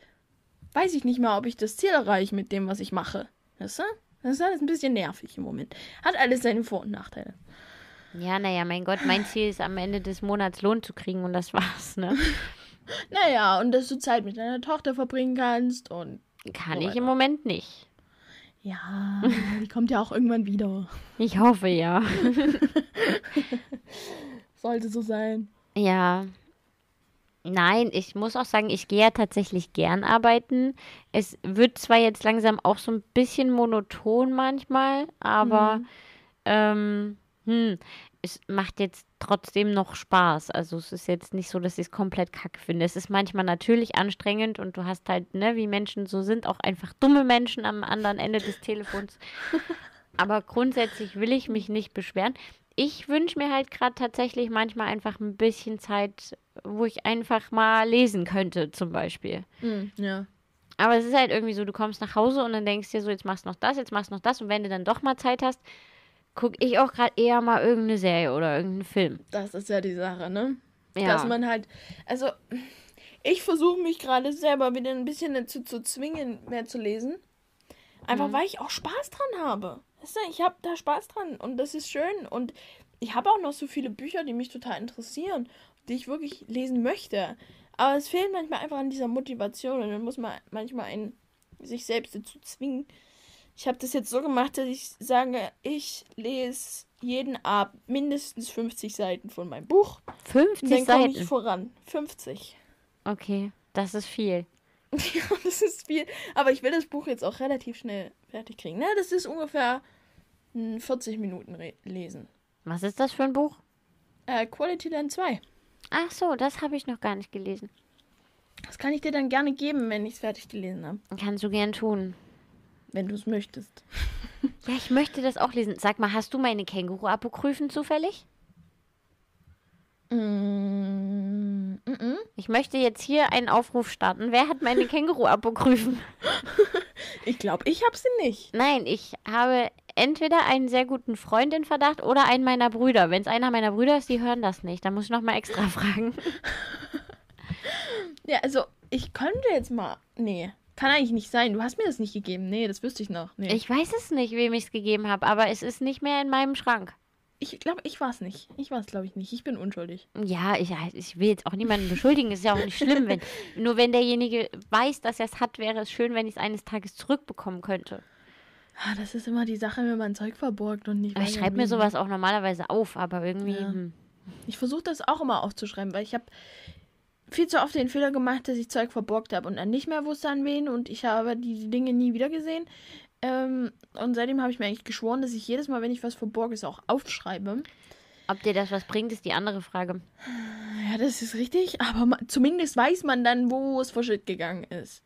weiß ich nicht mal, ob ich das Ziel erreiche mit dem, was ich mache. Weißt du? Das ist alles ein bisschen nervig im Moment. Hat alles seine Vor- und Nachteile. Ja, naja, mein Gott, mein Ziel ist am Ende des Monats Lohn zu kriegen und das war's, ne? Naja, und dass du Zeit mit deiner Tochter verbringen kannst und Kann So ich im Moment nicht. ja, die kommt ja auch irgendwann wieder. Ich hoffe ja. Sollte so sein. Ja. Nein, ich muss auch sagen, ich gehe ja tatsächlich gern arbeiten. Es wird zwar jetzt langsam auch so ein bisschen monoton manchmal, aber ähm, hm, es macht jetzt trotzdem noch Spaß. Also es ist jetzt nicht so, dass ich es komplett kacke finde. Es ist manchmal natürlich anstrengend und du hast halt, ne, wie Menschen so sind, auch einfach dumme Menschen am anderen Ende des Telefons. Aber grundsätzlich will ich mich nicht beschweren. Ich wünsche mir halt gerade tatsächlich manchmal einfach ein bisschen Zeit, wo ich einfach mal lesen könnte, zum Beispiel. Mhm, ja. Aber es ist halt irgendwie so, du kommst nach Hause und dann denkst dir so, jetzt machst du noch das, jetzt machst du noch das. Und wenn du dann doch mal Zeit hast, gucke ich auch gerade eher mal irgendeine Serie oder irgendeinen Film. Das ist ja die Sache, ne? Ja. Dass man halt, also ich versuche mich gerade selber wieder ein bisschen dazu zu zwingen, mehr zu lesen. Einfach weil ich auch Spaß dran habe. Weißt du, ich habe da Spaß dran und das ist schön. Und ich habe auch noch so viele Bücher, die mich total interessieren, die ich wirklich lesen möchte. Aber es fehlt manchmal einfach an dieser Motivation und dann muss man manchmal einen, sich selbst dazu zwingen. Ich habe das jetzt so gemacht, dass ich sage, ich lese jeden Abend mindestens 50 Seiten von meinem Buch. Und 50 dann komme ich Seiten. voran. 50. Okay, das ist viel. Ja, das ist viel. Aber ich will das Buch jetzt auch relativ schnell fertig kriegen. Ne? Das ist ungefähr 40 Minuten lesen. Was ist das für ein Buch? Äh, Quality Land 2. Ach so, das habe ich noch gar nicht gelesen. Das kann ich dir dann gerne geben, wenn ich es fertig gelesen habe. Kannst du gern tun. Wenn du es möchtest. Ja, ich möchte das auch lesen. Sag mal, hast du meine Känguru-Apokryphen zufällig? Mm, mm. Ich möchte jetzt hier einen Aufruf starten. Wer hat meine Känguru-Apokryphen? Ich glaube, ich habe sie nicht. Nein, ich habe entweder einen sehr guten Freund in Verdacht oder einen meiner Brüder. Wenn es einer meiner Brüder ist, die hören das nicht. Da muss ich nochmal extra fragen. Ja, also, ich könnte jetzt mal. Nee, kann eigentlich nicht sein. Du hast mir das nicht gegeben. Nee, das wüsste ich noch. Nee. Ich weiß es nicht, wem ich es gegeben habe, aber es ist nicht mehr in meinem Schrank. Ich glaube, ich war es nicht. Ich war es, glaube ich, nicht. Ich bin unschuldig. Ja, ich, ich will jetzt auch niemanden beschuldigen. Ist ja auch nicht schlimm, wenn. Nur wenn derjenige weiß, dass er es hat, wäre es schön, wenn ich es eines Tages zurückbekommen könnte. Ah, das ist immer die Sache, wenn man Zeug verborgt und nicht ich schreibe mir sowas auch normalerweise auf, aber irgendwie. Ja. Hm. Ich versuche das auch immer aufzuschreiben, weil ich habe viel zu oft den Fehler gemacht, dass ich Zeug verborgt habe und dann nicht mehr wusste an wen und ich habe die Dinge nie wieder gesehen. Ähm, und seitdem habe ich mir eigentlich geschworen, dass ich jedes Mal, wenn ich was Verborgenes auch aufschreibe. Ob dir das was bringt, ist die andere Frage. Ja, das ist richtig, aber zumindest weiß man dann, wo es verschütt gegangen ist.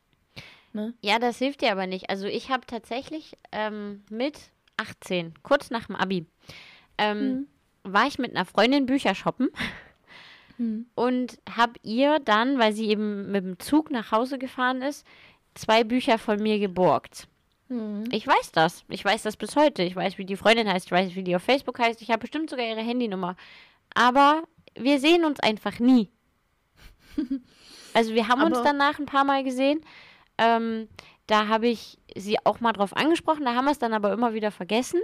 Ja, das hilft dir aber nicht. Also ich habe tatsächlich ähm, mit 18, kurz nach dem Abi, ähm, war ich mit einer Freundin Bücher shoppen Hm. und habe ihr dann, weil sie eben mit dem Zug nach Hause gefahren ist, zwei Bücher von mir geborgt. Hm. Ich weiß das. Ich weiß das bis heute. Ich weiß, wie die Freundin heißt. Ich weiß, wie die auf Facebook heißt. Ich habe bestimmt sogar ihre Handynummer. Aber wir sehen uns einfach nie. Also wir haben uns Aber- danach ein paar Mal gesehen. Ähm, da habe ich sie auch mal drauf angesprochen. Da haben wir es dann aber immer wieder vergessen.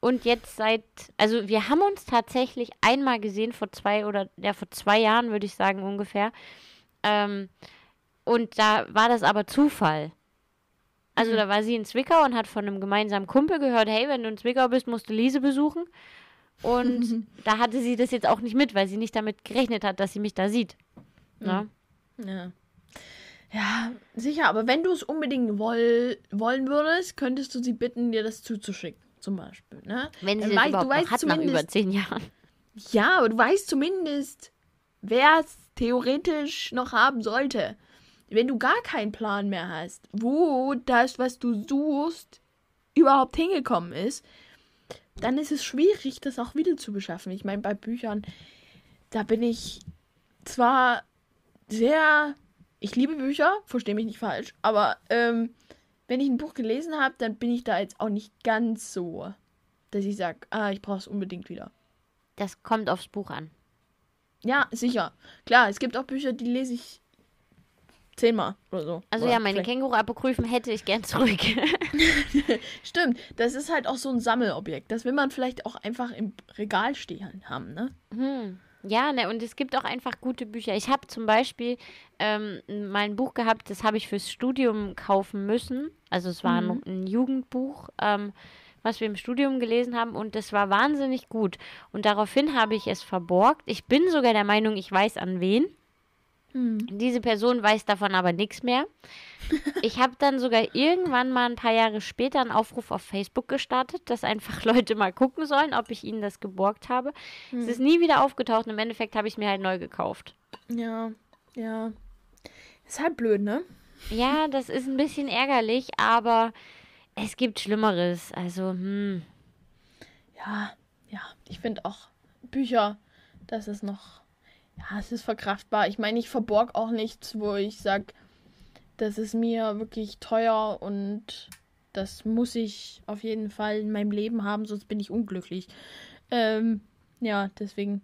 Und jetzt seit, also wir haben uns tatsächlich einmal gesehen vor zwei oder ja vor zwei Jahren würde ich sagen ungefähr. Ähm, und da war das aber Zufall. Also da war sie in Zwickau und hat von einem gemeinsamen Kumpel gehört, hey, wenn du in Zwickau bist, musst du Lise besuchen. Und da hatte sie das jetzt auch nicht mit, weil sie nicht damit gerechnet hat, dass sie mich da sieht. Ne? Ja. Ja, sicher, aber wenn du es unbedingt woll wollen würdest, könntest du sie bitten, dir das zuzuschicken, zum Beispiel. Ne? Wenn sie das weißt- überhaupt noch hat nach über zehn Jahren. Ja, aber du weißt zumindest, wer es theoretisch noch haben sollte. Wenn du gar keinen Plan mehr hast, wo das, was du suchst, überhaupt hingekommen ist, dann ist es schwierig, das auch wieder zu beschaffen. Ich meine, bei Büchern, da bin ich zwar sehr. Ich liebe Bücher, verstehe mich nicht falsch, aber ähm, wenn ich ein Buch gelesen habe, dann bin ich da jetzt auch nicht ganz so, dass ich sage, ah, ich brauche es unbedingt wieder. Das kommt aufs Buch an. Ja, sicher. Klar, es gibt auch Bücher, die lese ich zehnmal oder so. Also oder ja, meine Känguru-Apokryphen hätte ich gern zurück. Stimmt, das ist halt auch so ein Sammelobjekt. Das will man vielleicht auch einfach im Regal stehen haben, ne? hm. Ja, ne, und es gibt auch einfach gute Bücher. Ich habe zum Beispiel ähm, mal ein Buch gehabt, das habe ich fürs Studium kaufen müssen. Also es war Mhm. ein, ein Jugendbuch, ähm, was wir im Studium gelesen haben und das war wahnsinnig gut. Und daraufhin habe ich es verborgt. Ich bin sogar der Meinung, ich weiß an wen. Hm. Diese Person weiß davon aber nichts mehr. Ich habe dann sogar irgendwann mal ein paar Jahre später einen Aufruf auf Facebook gestartet, dass einfach Leute mal gucken sollen, ob ich ihnen das geborgt habe. Es ist nie wieder aufgetaucht und im Endeffekt habe ich es mir halt neu gekauft. Ja, ja. Ist halt blöd, ne? Ja, das ist ein bisschen ärgerlich, aber es gibt Schlimmeres. Also, hm. Ja, ja. Ich finde auch Bücher, das ist noch. Ja, es ist verkraftbar. Ich meine, ich verborg auch nichts, wo ich sag, das ist mir wirklich teuer und das muss ich auf jeden Fall in meinem Leben haben, sonst bin ich unglücklich. Ähm, ja, deswegen.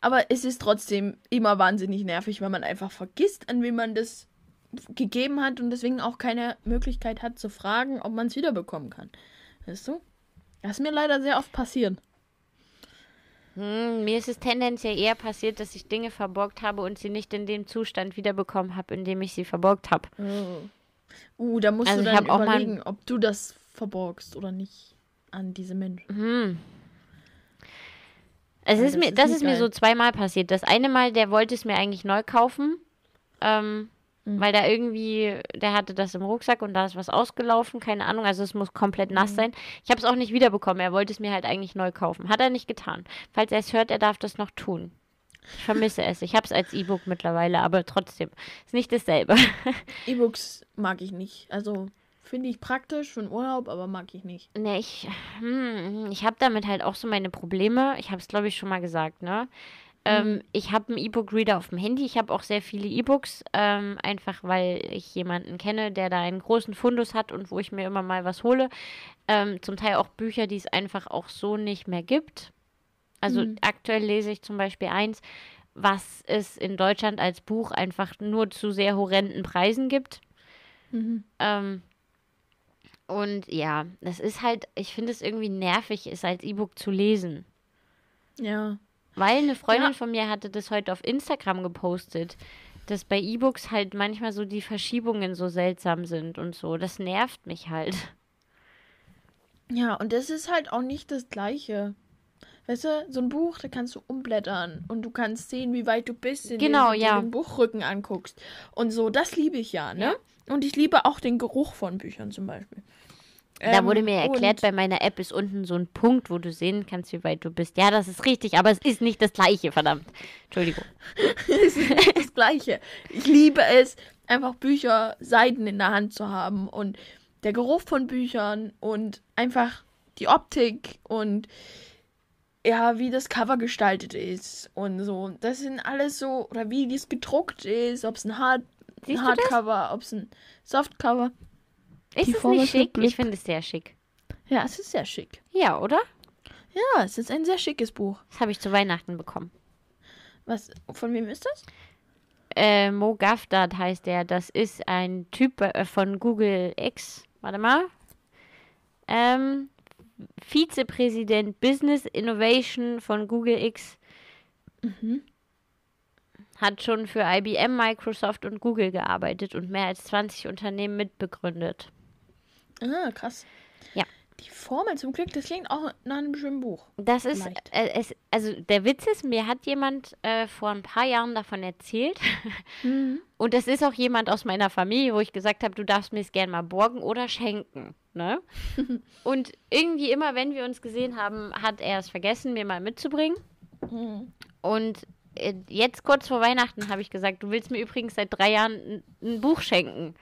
Aber es ist trotzdem immer wahnsinnig nervig, wenn man einfach vergisst, an wen man das gegeben hat und deswegen auch keine Möglichkeit hat zu fragen, ob man es wiederbekommen kann. Weißt du? Das ist mir leider sehr oft passiert. Hm, mir ist es tendenziell eher passiert, dass ich Dinge verborgt habe und sie nicht in dem Zustand wiederbekommen habe, in dem ich sie verborgt habe. Uh, da musst Also du dann hab auch mal- überlegen, ob du das verborgst oder nicht an diese Menschen. Hm. Es Ja, ist das mir, ist das ist mir so zweimal passiert. Das eine Mal, der wollte es mir eigentlich neu kaufen, ähm, Mhm. weil da irgendwie, der hatte das im Rucksack und da ist was ausgelaufen, keine Ahnung. Also es muss komplett nass Mhm. sein. Ich habe es auch nicht wiederbekommen. Er wollte es mir halt eigentlich neu kaufen. Hat er nicht getan. Falls er es hört, er darf das noch tun. Ich vermisse es. Ich habe es als E-Book mittlerweile, aber trotzdem ist nicht dasselbe. E-Books mag ich nicht. Also finde ich praktisch für den Urlaub, aber mag ich nicht. Ne, ich, hm, ich habe damit halt auch so meine Probleme. Ich habe es, glaube ich, schon mal gesagt, ne? Ähm, ich habe einen E-Book-Reader auf dem Handy. Ich habe auch sehr viele E-Books, ähm, einfach weil ich jemanden kenne, der da einen großen Fundus hat und wo ich mir immer mal was hole. Ähm, zum Teil auch Bücher, die es einfach auch so nicht mehr gibt. Also Mhm. aktuell lese ich zum Beispiel eins, was es in Deutschland als Buch einfach nur zu sehr horrenden Preisen gibt. Mhm. Ähm, und ja, das ist halt, ich finde es irgendwie nervig, es als E-Book zu lesen. Ja. Weil eine Freundin Ja. von mir hatte das heute auf Instagram gepostet, dass bei E-Books halt manchmal so die Verschiebungen so seltsam sind und so. Das nervt mich halt. Ja, und das ist halt auch nicht das Gleiche. Weißt du, so ein Buch, da kannst du umblättern und du kannst sehen, wie weit du bist, indem Genau, du ja. dir den Buchrücken anguckst. Und so, das liebe ich ja, ne? Und ich liebe auch den Geruch von Büchern zum Beispiel. Da Ähm, wurde mir erklärt, bei meiner App ist unten so ein Punkt, wo du sehen kannst, wie weit du bist. Ja, das ist richtig, aber es ist nicht das Gleiche, verdammt. Entschuldigung. es ist nicht das Gleiche. Ich liebe es, einfach Bücher, Seiten in der Hand zu haben und der Geruch von Büchern und einfach die Optik und ja, wie das Cover gestaltet ist und so. Das sind alles so, oder wie dies gedruckt ist, ob es ein Hard Siehst? Hardcover, ob es ein Softcover. Ist es nicht schick? Glück. Ich finde es sehr schick. Ja, es ist sehr schick. Ja, oder? Ja, es ist ein sehr schickes Buch. Das habe ich zu Weihnachten bekommen. Was, von wem ist das? Äh, Mo Gafdad heißt der. Das ist ein Typ äh, von Google X. Warte mal. Ähm, Vizepräsident Business Innovation von Google X. Mhm. Hat schon für IBM, Microsoft und Google gearbeitet und mehr als 20 Unternehmen mitbegründet. Ah, krass. Ja. Die Formel zum Glück, das klingt auch nach einem schönen Buch. Das ist, äh, es, also der Witz ist, mir hat jemand äh, vor ein paar Jahren davon erzählt. Und das ist auch jemand aus meiner Familie, wo ich gesagt habe, du darfst mir es gerne mal borgen oder schenken. Ne? Und irgendwie immer, wenn wir uns gesehen haben, hat er es vergessen, mir mal mitzubringen. Mhm. Und äh, jetzt kurz vor Weihnachten habe ich gesagt, du willst mir übrigens seit drei Jahren ein, ein Buch schenken.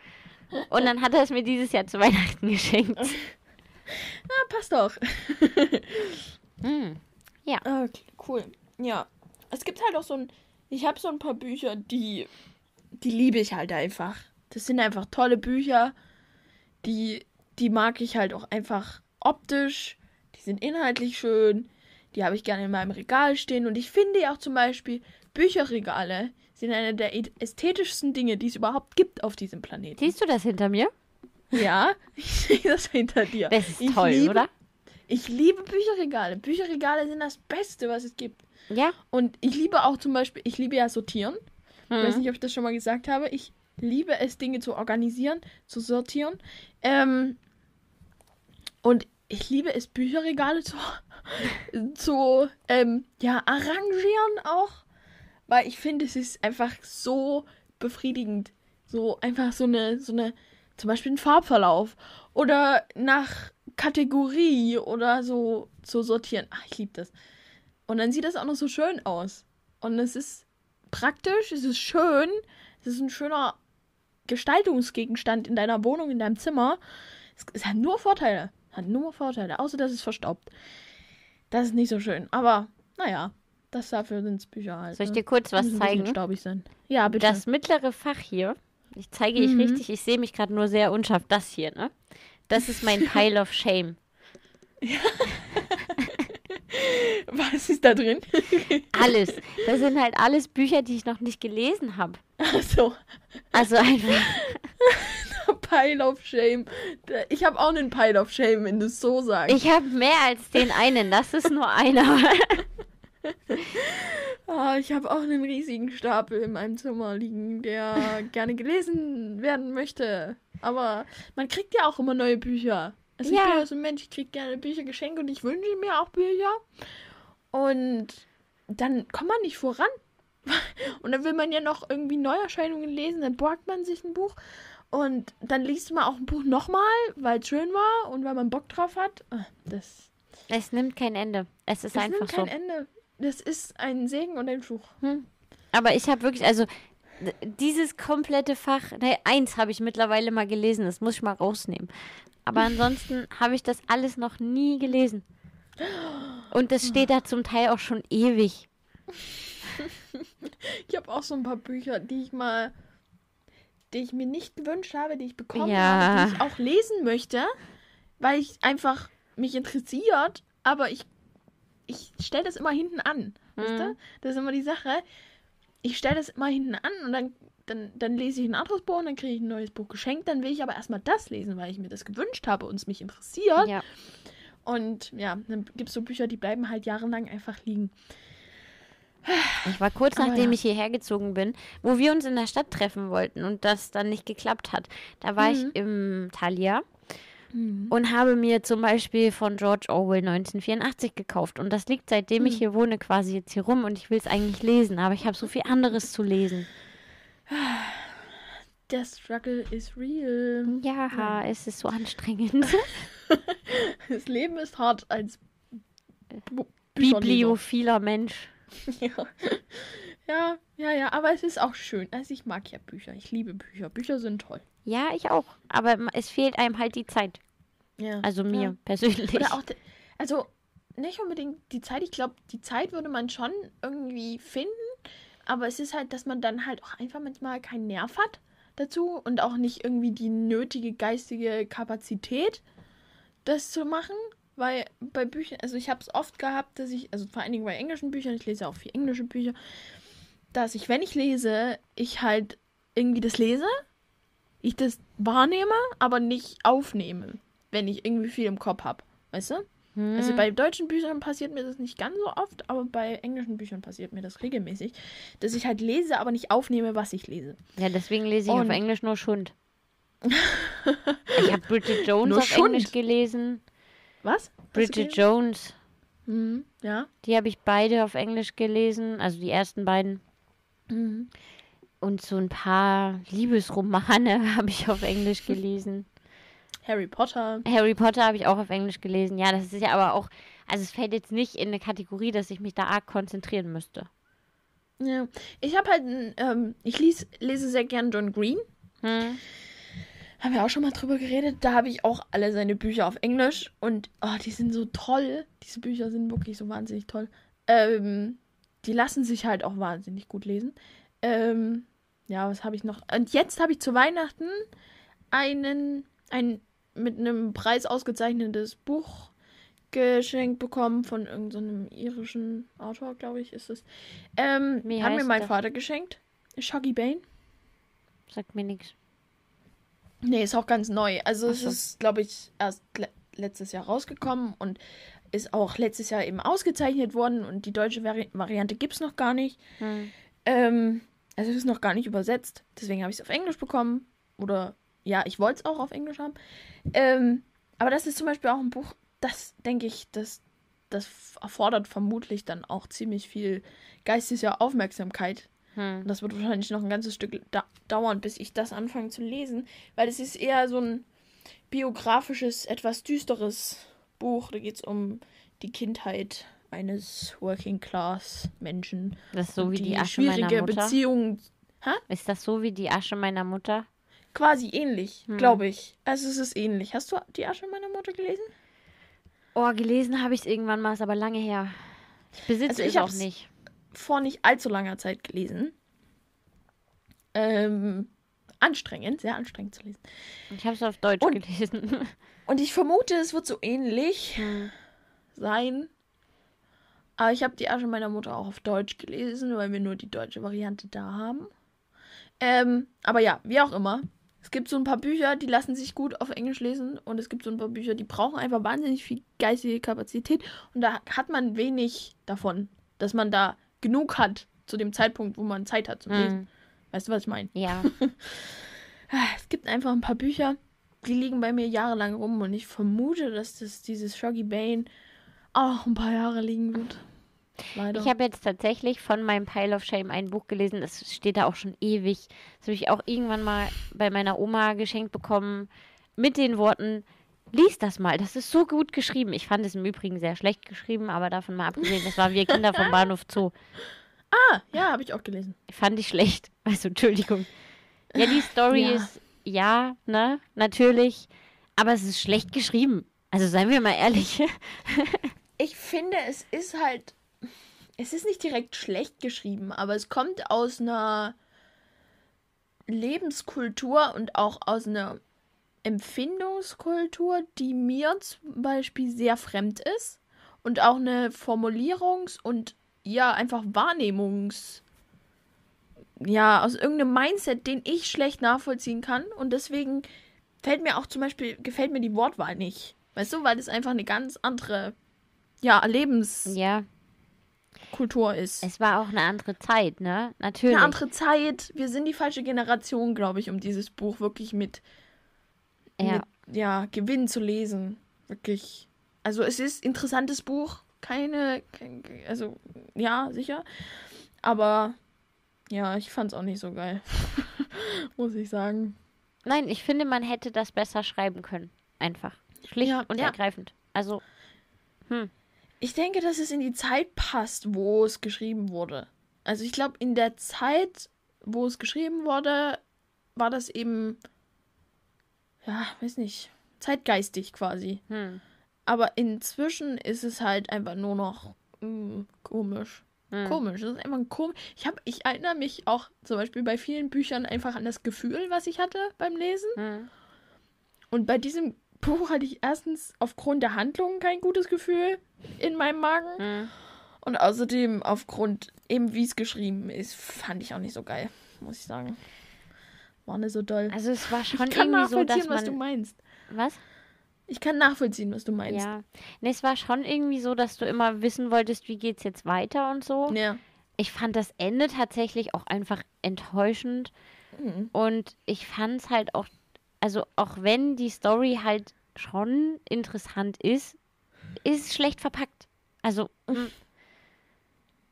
Und dann hat er es mir dieses Jahr zu Weihnachten geschenkt. Ah, passt doch. Hm. Ja. Okay, cool. Ja. Es gibt halt auch so ein. Ich habe so ein paar Bücher, die. Die liebe ich halt einfach. Das sind einfach tolle Bücher. Die. Die mag ich halt auch einfach optisch. Die sind inhaltlich schön. Die habe ich gerne in meinem Regal stehen. Und ich finde ja auch zum Beispiel, Bücherregale sind eine der ästhetischsten Dinge, die es überhaupt gibt auf diesem Planeten. Siehst du das hinter mir? Ja, ich sehe das hinter dir. Das ist ich toll, liebe, oder? Ich liebe Bücherregale. Bücherregale sind das Beste, was es gibt. Ja. Und ich liebe auch zum Beispiel, ich liebe ja sortieren. Ich weiß Mhm. nicht, ob ich das schon mal gesagt habe. Ich liebe es, Dinge zu organisieren, zu sortieren. Ähm, und ich liebe es, Bücherregale zu, zu ähm, ja, arrangieren auch. Weil ich finde, es ist einfach so befriedigend. So einfach so eine, so eine, zum Beispiel ein Farbverlauf. Oder nach Kategorie oder so zu sortieren. Ach, ich liebe das. Und dann sieht das auch noch so schön aus. Und es ist praktisch, es ist schön, es ist ein schöner Gestaltungsgegenstand in deiner Wohnung, in deinem Zimmer. Es, es hat nur Vorteile. Hat nur Vorteile, außer dass es verstaubt. Das ist nicht so schön. Aber, naja, das dafür sind Bücher halt. Soll ich dir kurz was zeigen? staubig sein. Ja, bitte. Das mittlere Fach hier, ich zeige ich Mhm. richtig, ich sehe mich gerade nur sehr unscharf. Das hier, ne? Das ist mein Pile of Shame. Was ist da drin? Alles. Das sind halt alles Bücher, die ich noch nicht gelesen habe. Achso, Also einfach. Pile of Shame. Ich habe auch einen Pile of Shame, wenn du es so sagst. Ich habe mehr als den einen. Das ist nur einer. Ah, ich habe auch einen riesigen Stapel in meinem Zimmer liegen, der gerne gelesen werden möchte. Aber man kriegt ja auch immer neue Bücher. Also ich Ja. bin ja so ein Mensch, ich kriege gerne Bücher geschenkt und ich wünsche mir auch Bücher. Und dann kommt man nicht voran. Und dann will man ja noch irgendwie Neuerscheinungen lesen, dann borgt man sich ein Buch. Und dann liest man auch ein Buch nochmal, weil es schön war und weil man Bock drauf hat. Ah, Das, Es nimmt kein Ende. Es ist das einfach nimmt so. kein Ende. Das ist ein Segen und ein Fluch. Aber ich habe wirklich, also dieses komplette Fach, ne, eins habe ich mittlerweile mal gelesen, das muss ich mal rausnehmen. Aber ansonsten habe ich das alles noch nie gelesen. Und das steht da zum Teil auch schon ewig. Ich habe auch so ein paar Bücher, die ich mal, die ich mir nicht gewünscht habe, die ich bekommen Ja. habe, die ich auch lesen möchte, weil ich einfach mich interessiert, aber ich, ich stelle das immer hinten an. Weißt Mhm. du? Das ist immer die Sache. Ich stelle das immer hinten an und dann, dann, dann lese ich ein anderes Buch und dann kriege ich ein neues Buch geschenkt. Dann will ich aber erstmal das lesen, weil ich mir das gewünscht habe und es mich interessiert. Ja. Und ja, dann gibt es so Bücher, die bleiben halt jahrelang einfach liegen. Ich war kurz Aber nachdem ja. ich hierher gezogen bin, wo wir uns in der Stadt treffen wollten und das dann nicht geklappt hat. Da war Mhm. ich im Thalia und habe mir zum Beispiel von George Orwell 1984 gekauft. Und das liegt seitdem ich Mhm. hier wohne quasi jetzt hier rum und ich will es eigentlich lesen, aber ich habe so viel anderes zu lesen. Der Struggle is real. Ja, es ist so anstrengend. Das Leben ist hart als Bücherleser. Bibliophiler Mensch. Ja. Ja, ja, ja, aber es ist auch schön. Also ich mag ja Bücher. Ich liebe Bücher. Bücher sind toll. Ja, ich auch. Aber es fehlt einem halt die Zeit. Ja. Also mir Ja. persönlich. Oder auch, also nicht unbedingt die Zeit. Ich glaube, die Zeit würde man schon irgendwie finden. Aber es ist halt, dass man dann halt auch einfach manchmal keinen Nerv hat dazu und auch nicht irgendwie die nötige geistige Kapazität, das zu machen. Weil bei Büchern, also ich habe es oft gehabt, dass ich, also vor allen Dingen bei englischen Büchern, ich lese auch viel englische Bücher, dass ich, wenn ich lese, ich halt irgendwie das lese, ich das wahrnehme, aber nicht aufnehme, wenn ich irgendwie viel im Kopf habe. Weißt du? Hm. Also bei deutschen Büchern passiert mir das nicht ganz so oft, aber bei englischen Büchern passiert mir das regelmäßig, dass ich halt lese, aber nicht aufnehme, was ich lese. ja, deswegen lese ich Und- auf Englisch nur Schund. ich habe Bridget Jones Nur auf Schund? Englisch gelesen. Was? Bridget? Jones, Mhm, ja. die habe ich beide auf Englisch gelesen. Also die ersten beiden. Mhm. Und so ein paar Liebesromane habe ich auf Englisch gelesen. Harry Potter. Harry Potter habe ich auch auf Englisch gelesen. Ja, das ist ja aber auch, also es fällt jetzt nicht in eine Kategorie, dass ich mich da arg konzentrieren müsste. Ja. Ich habe halt, ähm, ich lies, lese sehr gern John Green. Hm. Haben wir auch schon mal drüber geredet. Da habe ich auch alle seine Bücher auf Englisch. Und oh, die sind so toll. Diese Bücher sind wirklich so wahnsinnig toll. Ähm, die lassen sich halt auch wahnsinnig gut lesen. Ähm, ja, was habe ich noch? Und jetzt habe ich zu Weihnachten einen, ein mit einem Preis ausgezeichnetes Buch geschenkt bekommen von irgendeinem irischen Autor, glaube ich, ist es. Ähm, Wie hat mir mein der? Vater geschenkt. Shoggy Bane. Sagt mir nichts. Nee, ist auch ganz neu. Also Ach es so. ist, glaube ich, erst le letztes Jahr rausgekommen und ist auch letztes Jahr eben ausgezeichnet worden und die deutsche Vari Variante gibt es noch gar nicht. Hm. Ähm, also es ist noch gar nicht übersetzt, deswegen habe ich es auf Englisch bekommen. Oder ja, ich wollte es auch auf Englisch haben. Ähm, aber das ist zum Beispiel auch ein Buch, das denke ich, das, das erfordert vermutlich dann auch ziemlich viel geistige Aufmerksamkeit. Hm. Das wird wahrscheinlich noch ein ganzes Stück da dauern, bis ich das anfange zu lesen, weil es ist eher so ein biografisches, etwas düsteres Buch. Da geht es um die Kindheit eines Working Class Menschen. Das ist so wie die, Asche meiner schwierige Mutter. Beziehung. Ist das so wie die Asche meiner Mutter? Quasi ähnlich, Hm. glaube ich. Also es ist ähnlich. Hast du die Asche meiner Mutter gelesen? Oh, gelesen habe ich es irgendwann mal, ist aber lange her. Ich besitze Also ich es auch nicht. Vor nicht allzu langer Zeit gelesen. Ähm, anstrengend, sehr anstrengend zu lesen. Ich habe es auf Deutsch Und- gelesen. Und ich vermute, es wird so ähnlich Hm. sein. Aber ich habe die Asche meiner Mutter auch auf Deutsch gelesen, weil wir nur die deutsche Variante da haben. Ähm, aber ja, wie auch immer. Es gibt so ein paar Bücher, die lassen sich gut auf Englisch lesen. Und es gibt so ein paar Bücher, die brauchen einfach wahnsinnig viel geistige Kapazität. Und da hat man wenig davon, dass man da genug hat zu dem Zeitpunkt, wo man Zeit hat zu lesen. Hm. Weißt du, was ich meine? Ja. Es gibt einfach ein paar Bücher, die liegen bei mir jahrelang rum und ich vermute, dass das dieses Shoggy Bane auch ein paar Jahre liegen wird. Leider. Ich habe jetzt tatsächlich von meinem Pile of Shame ein Buch gelesen. Das steht da auch schon ewig. Das habe ich auch irgendwann mal bei meiner Oma geschenkt bekommen. Mit den Worten, lies das mal. Das ist so gut geschrieben. Ich fand es im Übrigen sehr schlecht geschrieben, aber davon mal abgesehen, das war Wir Kinder vom Bahnhof Zoo. ah, ja, habe ich auch gelesen. Fand ich schlecht. Also, Entschuldigung. Ja, die Story Ja. ist, ja, ne, natürlich. Aber es ist schlecht geschrieben. Also, seien wir mal ehrlich. Ich finde, es ist halt. Es ist nicht direkt schlecht geschrieben, aber es kommt aus einer Lebenskultur und auch aus einer Empfindungskultur, die mir zum Beispiel sehr fremd ist. Und auch eine Formulierungs- und ja, einfach Wahrnehmungs- ja, aus irgendeinem Mindset, den ich schlecht nachvollziehen kann. Und deswegen fällt mir auch zum Beispiel, gefällt mir die Wortwahl nicht. Weißt du, weil es einfach eine ganz andere, ja, Lebenskultur ja, ist. es war auch eine andere Zeit, ne? Natürlich. Eine andere Zeit. Wir sind die falsche Generation, glaube ich, um dieses Buch wirklich mit, ja. mit ja, Gewinn zu lesen. Wirklich. Also es ist ein interessantes Buch. Keine, kein, also ja, sicher. Aber ja, ich fand es auch nicht so geil. Muss ich sagen. Nein, ich finde, man hätte das besser schreiben können. Einfach. Schlicht Ja, und ja. ergreifend. Also, Ich denke, dass es in die Zeit passt, wo es geschrieben wurde. Also ich glaube, in der Zeit, wo es geschrieben wurde, war das eben, ja, weiß nicht, zeitgeistig quasi. hm, Aber inzwischen ist es halt einfach nur noch mm, komisch. Hm. Komisch. Das ist einfach ein komisch. Ich, hab, ich erinnere mich auch zum Beispiel bei vielen Büchern einfach an das Gefühl, was ich hatte beim Lesen. Hm. Und bei diesem Buch hatte ich erstens aufgrund der Handlung kein gutes Gefühl in meinem Magen. Hm. Und außerdem aufgrund eben wie es geschrieben ist, fand ich auch nicht so geil, muss ich sagen. War nicht so doll. Also es war schon ich kann irgendwie so, dass was du man. meinst. Was? Ich kann nachvollziehen, was du meinst. Ja. Nee, es war schon irgendwie so, dass du immer wissen wolltest, wie geht's jetzt weiter und so. Ja. Ich fand das Ende tatsächlich auch einfach enttäuschend. Mhm. Und ich fand es halt auch, also auch wenn die Story halt schon interessant ist, ist es schlecht verpackt. Also mm,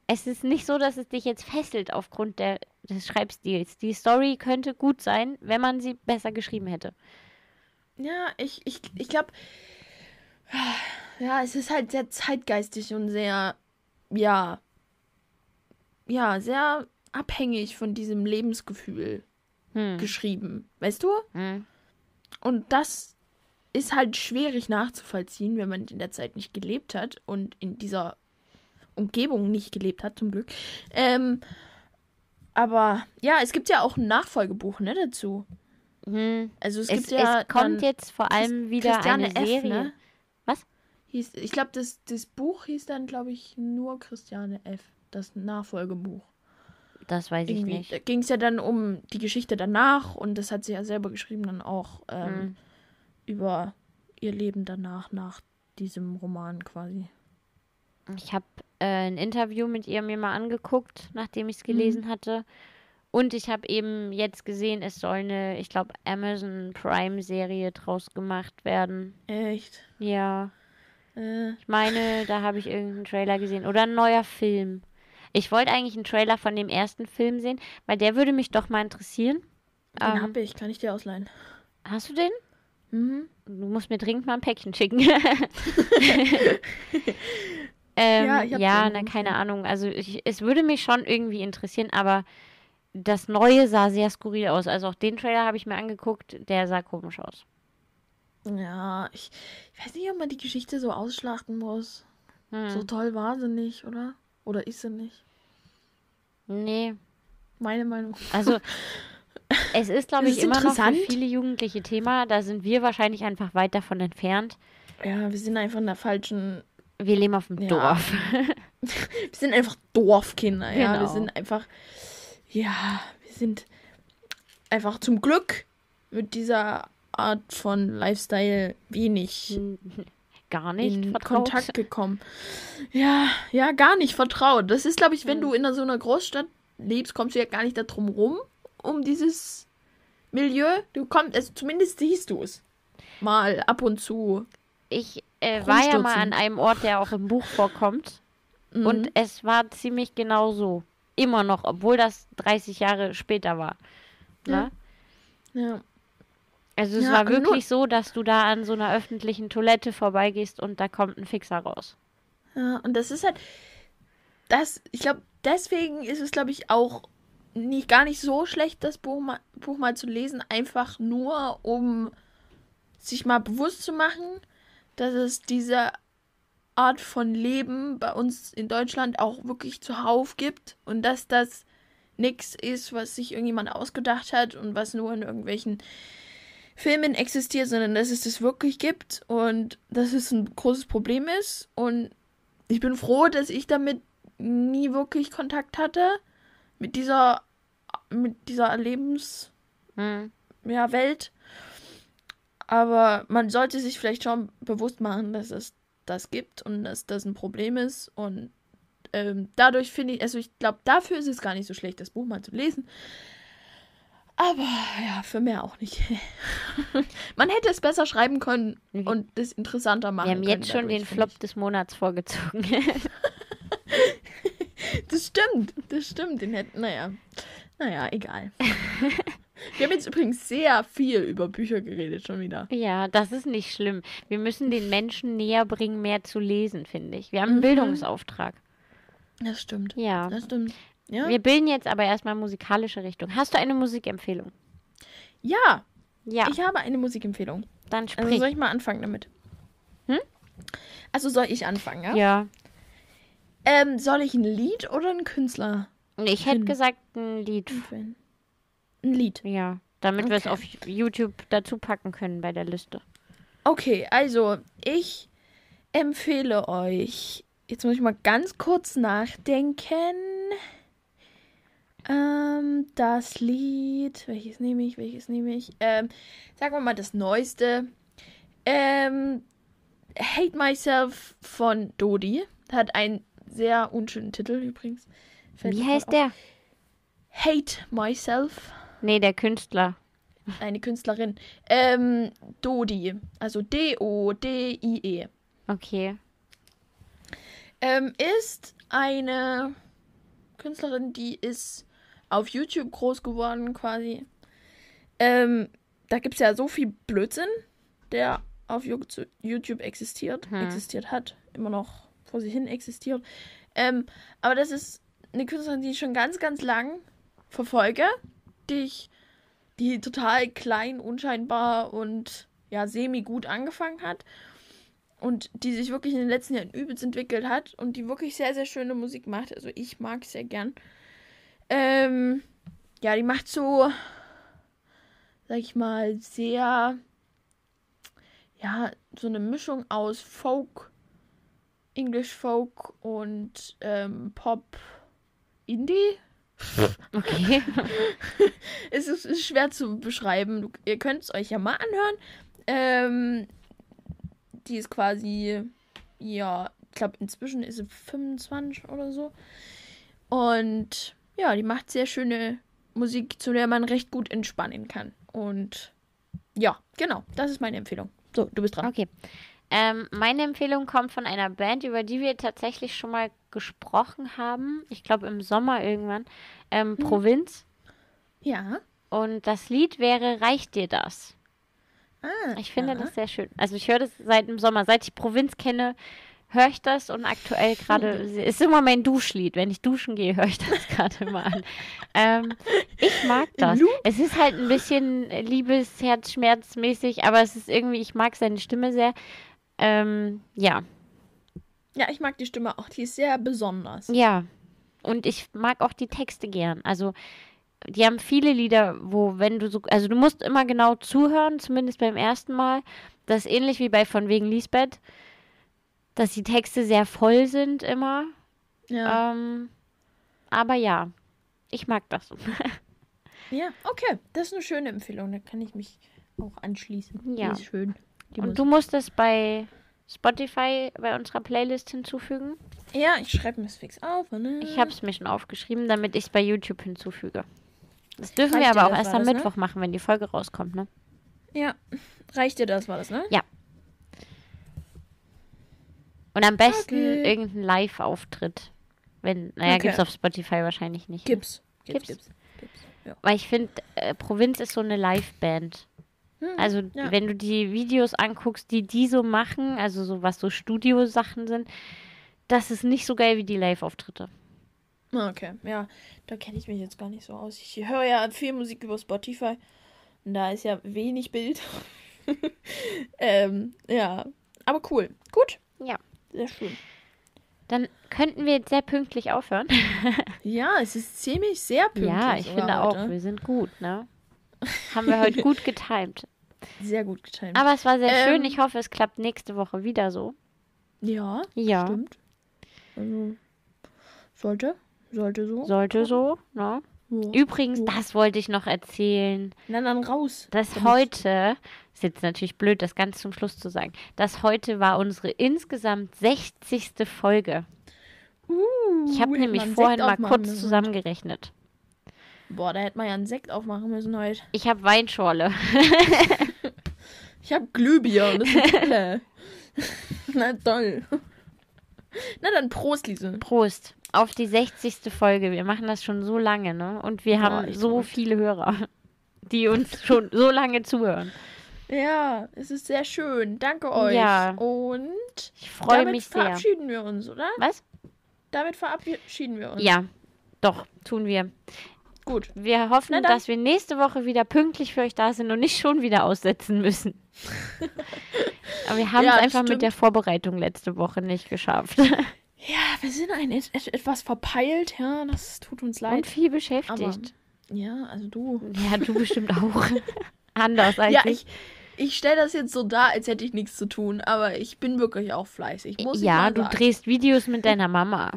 es ist nicht so, dass es dich jetzt fesselt aufgrund der, des Schreibstils. Die Story könnte gut sein, wenn man sie besser geschrieben hätte. Ja, ich, ich, ich glaube, ja, es ist halt sehr zeitgeistig und sehr, ja, ja, sehr abhängig von diesem Lebensgefühl Hm. geschrieben. Weißt du? Hm. Und das ist halt schwierig nachzuvollziehen, wenn man in der Zeit nicht gelebt hat und in dieser Umgebung nicht gelebt hat, zum Glück. Ähm, aber ja, es gibt ja auch ein Nachfolgebuch, ne, dazu. Hm. Also es, Es, gibt ja es kommt jetzt vor allem wieder Christiane eine F, Serie. ne? Was? Hieß, ich glaube, das, das Buch hieß dann, glaube ich, nur Christiane F., das Nachfolgebuch. Das weiß ich Irgendwie. nicht. Da ging es ja dann um die Geschichte danach und das hat sie ja selber geschrieben, dann auch ähm, Hm. über ihr Leben danach, nach diesem Roman quasi. Ich habe äh, ein Interview mit ihr mir mal angeguckt, nachdem ich es gelesen hatte. Und ich habe eben jetzt gesehen, es soll eine, ich glaube, Amazon Prime-Serie draus gemacht werden. Echt? Ja. Äh, Ich meine, da habe ich irgendeinen Trailer gesehen. Oder ein neuer Film. Ich wollte eigentlich einen Trailer von dem ersten Film sehen, weil der würde mich doch mal interessieren. den Ähm, hab ich, kann ich dir ausleihen. Hast du den? Mhm. Du musst mir dringend mal ein Päckchen schicken. ähm, Ja, ja, na, keine Ahnung. Also ich, es würde mich schon irgendwie interessieren, aber das Neue sah sehr skurril aus. Also auch den Trailer habe ich mir angeguckt, der sah komisch aus. Ja, ich, ich weiß nicht, ob man die Geschichte so ausschlachten muss. Hm. So toll war sie nicht, oder? Oder ist sie nicht? Nee, Meine Meinung. also es ist, glaube ich, ist immer noch für viele Jugendliche Thema. Da sind wir wahrscheinlich einfach weit davon entfernt. Ja, wir sind einfach in der falschen. Wir leben auf dem Ja. Dorf. Wir sind einfach Dorfkinder, ja. Wir Genau. sind einfach. Ja, wir sind einfach zum Glück mit dieser Art von Lifestyle wenig Gar nicht in vertraut. Kontakt gekommen. Ja, ja, gar nicht vertraut. Das ist, glaube ich, wenn Hm. du in so einer Großstadt lebst, kommst du ja gar nicht darum rum, um dieses Milieu. Du kommst, also zumindest siehst du es. Mal ab und zu. Ich äh, war ja mal an einem Ort, der auch im Buch vorkommt. Mhm. Und es war ziemlich genau so. Immer noch, obwohl das 30 Jahre später war. Ne? ja. Also es Ja, war wirklich so, dass du da an so einer öffentlichen Toilette vorbeigehst und da kommt ein Fixer raus. Ja, und das ist halt, das, ich glaube, deswegen ist es, glaube ich, auch nicht, gar nicht so schlecht, das Buch mal, Buch mal zu lesen, einfach nur, um sich mal bewusst zu machen, dass es diese Art von Leben bei uns in Deutschland auch wirklich zuhauf gibt und dass das nichts ist, was sich irgendjemand ausgedacht hat und was nur in irgendwelchen Filmen existiert, sondern dass es das wirklich gibt und dass es ein großes Problem ist und ich bin froh, dass ich damit nie wirklich Kontakt hatte mit dieser mit dieser Lebens Hm. ja, Welt. Aber man sollte sich vielleicht schon bewusst machen, dass es das gibt und dass das ein Problem ist. Und ähm, dadurch finde ich, also ich glaube, dafür ist es gar nicht so schlecht, das Buch mal zu lesen. Aber ja, für mehr auch nicht. man hätte es besser schreiben können Wir- und das interessanter machen Wir haben können. jetzt schon dadurch, den Flop des Monats vorgezogen. Das stimmt, das stimmt. Den hätten, naja. Naja, egal. Wir haben jetzt übrigens sehr viel über Bücher geredet schon wieder. ja, das ist nicht schlimm. Wir müssen den Menschen näher bringen, mehr zu lesen, finde ich. Wir haben einen Mhm. Bildungsauftrag. Das stimmt. Ja. Das stimmt. Ja. Wir bilden jetzt aber erstmal musikalische Richtung. Hast du eine Musikempfehlung? ja, Ja, ich habe eine Musikempfehlung. dann Also sprich. soll ich mal anfangen damit? Hm? Also soll ich anfangen, ja? ja. Ähm, soll ich ein Lied oder einen Künstler Ich hätte gesagt ein Lied. empfehlen? Ein Lied. Ja, damit wir es Okay. auf YouTube dazu packen können bei der Liste. Okay, also ich empfehle euch. Jetzt muss ich mal ganz kurz nachdenken. Ähm, das Lied. Welches nehme ich? Welches nehme ich? Ähm, sagen wir mal das Neueste. Ähm, Hate Myself von Dodi. Hat einen sehr unschönen Titel übrigens. Fällt Wie heißt gerade der? auf. Hate Myself. Nee, der Künstler. Eine Künstlerin. Ähm, Dodi. Also D-O-D-I-E. Okay. Ähm, ist eine Künstlerin, die ist auf YouTube groß geworden quasi. Ähm, da gibt es ja so viel Blödsinn, der auf YouTube existiert, Hm. existiert hat, immer noch vor sich hin existiert. Ähm, aber das ist eine Künstlerin, die ich schon ganz, ganz lang verfolge, die ich, die total klein, unscheinbar und ja, semi-gut angefangen hat und die sich wirklich in den letzten Jahren übelst entwickelt hat und die wirklich sehr, sehr schöne Musik macht. Also ich mag sehr gern. Ähm, ja, die macht so, sag ich mal, sehr, ja, so eine Mischung aus Folk, English Folk und ähm, Pop, Indie. Okay. es ist, ist schwer zu beschreiben. Du, ihr könnt es euch ja mal anhören. Ähm, die ist quasi, ja, ich glaube, inzwischen ist sie 25 oder so. Und ja, die macht sehr schöne Musik, zu der man recht gut entspannen kann. Und ja, genau, das ist meine Empfehlung. So, du bist dran. Okay. Ähm, meine Empfehlung kommt von einer Band, über die wir tatsächlich schon mal gesprochen haben. Ich glaube im Sommer irgendwann. Ähm, Mhm. Provinz. Ja. Und das Lied wäre Reicht dir das? Ah, Ich finde ja. das sehr schön. Also ich höre das seit dem Sommer. Seit ich Provinz kenne, höre ich das und aktuell gerade ist immer mein Duschlied. Wenn ich duschen gehe, höre ich das gerade immer an. Ähm, ich mag das. Es ist halt ein bisschen Liebes, Herzschmerzmäßig, aber es ist irgendwie, ich mag seine Stimme sehr. Ähm, ja, Ja, ich mag die Stimme auch. Die ist sehr besonders. ja. Und ich mag auch die Texte gern. Also die haben viele Lieder, wo wenn du so, also du musst immer genau zuhören, zumindest beim ersten Mal. Das ist ähnlich wie bei Von wegen Lisbeth, dass die Texte sehr voll sind immer. Ja. Ähm, aber ja, ich mag das. Ja, okay. Das ist eine schöne Empfehlung. Da kann ich mich auch anschließen. Ja. Die ist schön. Die Und Musik. du musst es bei Spotify bei unserer Playlist hinzufügen. Ja, ich schreibe mir das fix auf. Ne? Ich habe es mir schon aufgeschrieben, damit ich es bei YouTube hinzufüge. Das dürfen Reicht wir aber auch erst am das, ne? Mittwoch machen, wenn die Folge rauskommt, ne? Ja. Reicht dir das, war das, ne? Und am besten Okay. irgendein Live-Auftritt. Wenn, naja, Okay. gibt's auf Spotify wahrscheinlich nicht. ne? Gibt's. Gibt's, gibt's. gibt's. Ja. Weil ich finde, äh, Provinz ist so eine Live-Band. Hm, Also, ja. wenn du die Videos anguckst, die die so machen, also so was so Studiosachen sind, das ist nicht so geil wie die Live-Auftritte. Ah, Okay, ja, da kenne ich mich jetzt gar nicht so aus. Ich höre ja viel Musik über Spotify. Und da ist ja wenig Bild. ähm, ja, aber cool. Gut. Ja. Sehr schön. Dann könnten wir jetzt sehr pünktlich aufhören. Ja, es ist ziemlich sehr pünktlich. ja, ich finde auch, heute. wir sind gut, ne? Haben wir heute gut getimt. Sehr gut getimt. Aber es war sehr Ähm, schön. Ich hoffe, es klappt nächste Woche wieder so. ja, Ja. stimmt. Also, sollte. Sollte so. Sollte so, ne? Ja. Übrigens, Ja. das wollte ich noch erzählen. Na dann raus. dass Damit- heute, ist jetzt natürlich blöd, das ganz zum Schluss zu sagen, dass heute war unsere insgesamt 60. Folge. Uh, Ich habe nämlich vorhin mal kurz müssen. zusammengerechnet. Boah, da hätte man ja einen Sekt aufmachen müssen heute. Ich habe Weinschorle. Ich habe Glühbier und das ist tolle. Na toll. Na dann Prost, Liese. Prost auf die 60. Folge. Wir machen das schon so lange, ne? Und wir haben echt so verrückt. viele Hörer, die uns schon so lange zuhören. Ja, es ist sehr schön. Danke euch. Ja. Und Ich freue damit mich sehr. verabschieden wir uns, oder? Was? Damit verabschieden wir uns. Ja, doch, tun wir. Gut. Wir hoffen, dass wir nächste Woche wieder pünktlich für euch da sind und nicht schon wieder aussetzen müssen. Aber wir haben Ja, es einfach mit stimmt. der Vorbereitung letzte Woche nicht geschafft. Ja, wir sind ein et et etwas verpeilt, ja, das tut uns Und leid. viel beschäftigt. Ja, also du. ja, du bestimmt auch. Anders als Ja, ich. ich, stelle das jetzt so dar, als hätte ich nichts zu tun, aber ich bin wirklich auch fleißig. Muss Ja, du drehst Videos mit deiner Mama.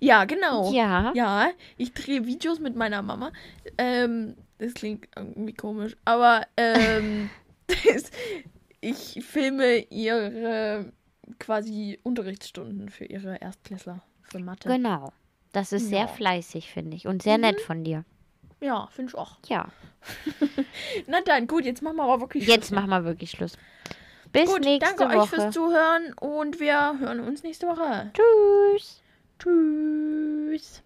Ja, genau. Ja. Ja, ich drehe Videos mit meiner Mama. Ähm, das klingt irgendwie komisch, aber ähm, das, ich filme ihre quasi Unterrichtsstunden für ihre Erstklässler für Mathe. Genau. Das ist sehr Ja. fleißig, finde ich. Und sehr nett von dir. Ja, finde ich auch. Ja. Na dann, gut, jetzt machen wir aber wirklich Jetzt Schluss. machen wir wirklich Schluss. Bis Gut, nächste danke euch Woche. fürs Zuhören und wir hören uns nächste Woche. Tschüss. Tschüss.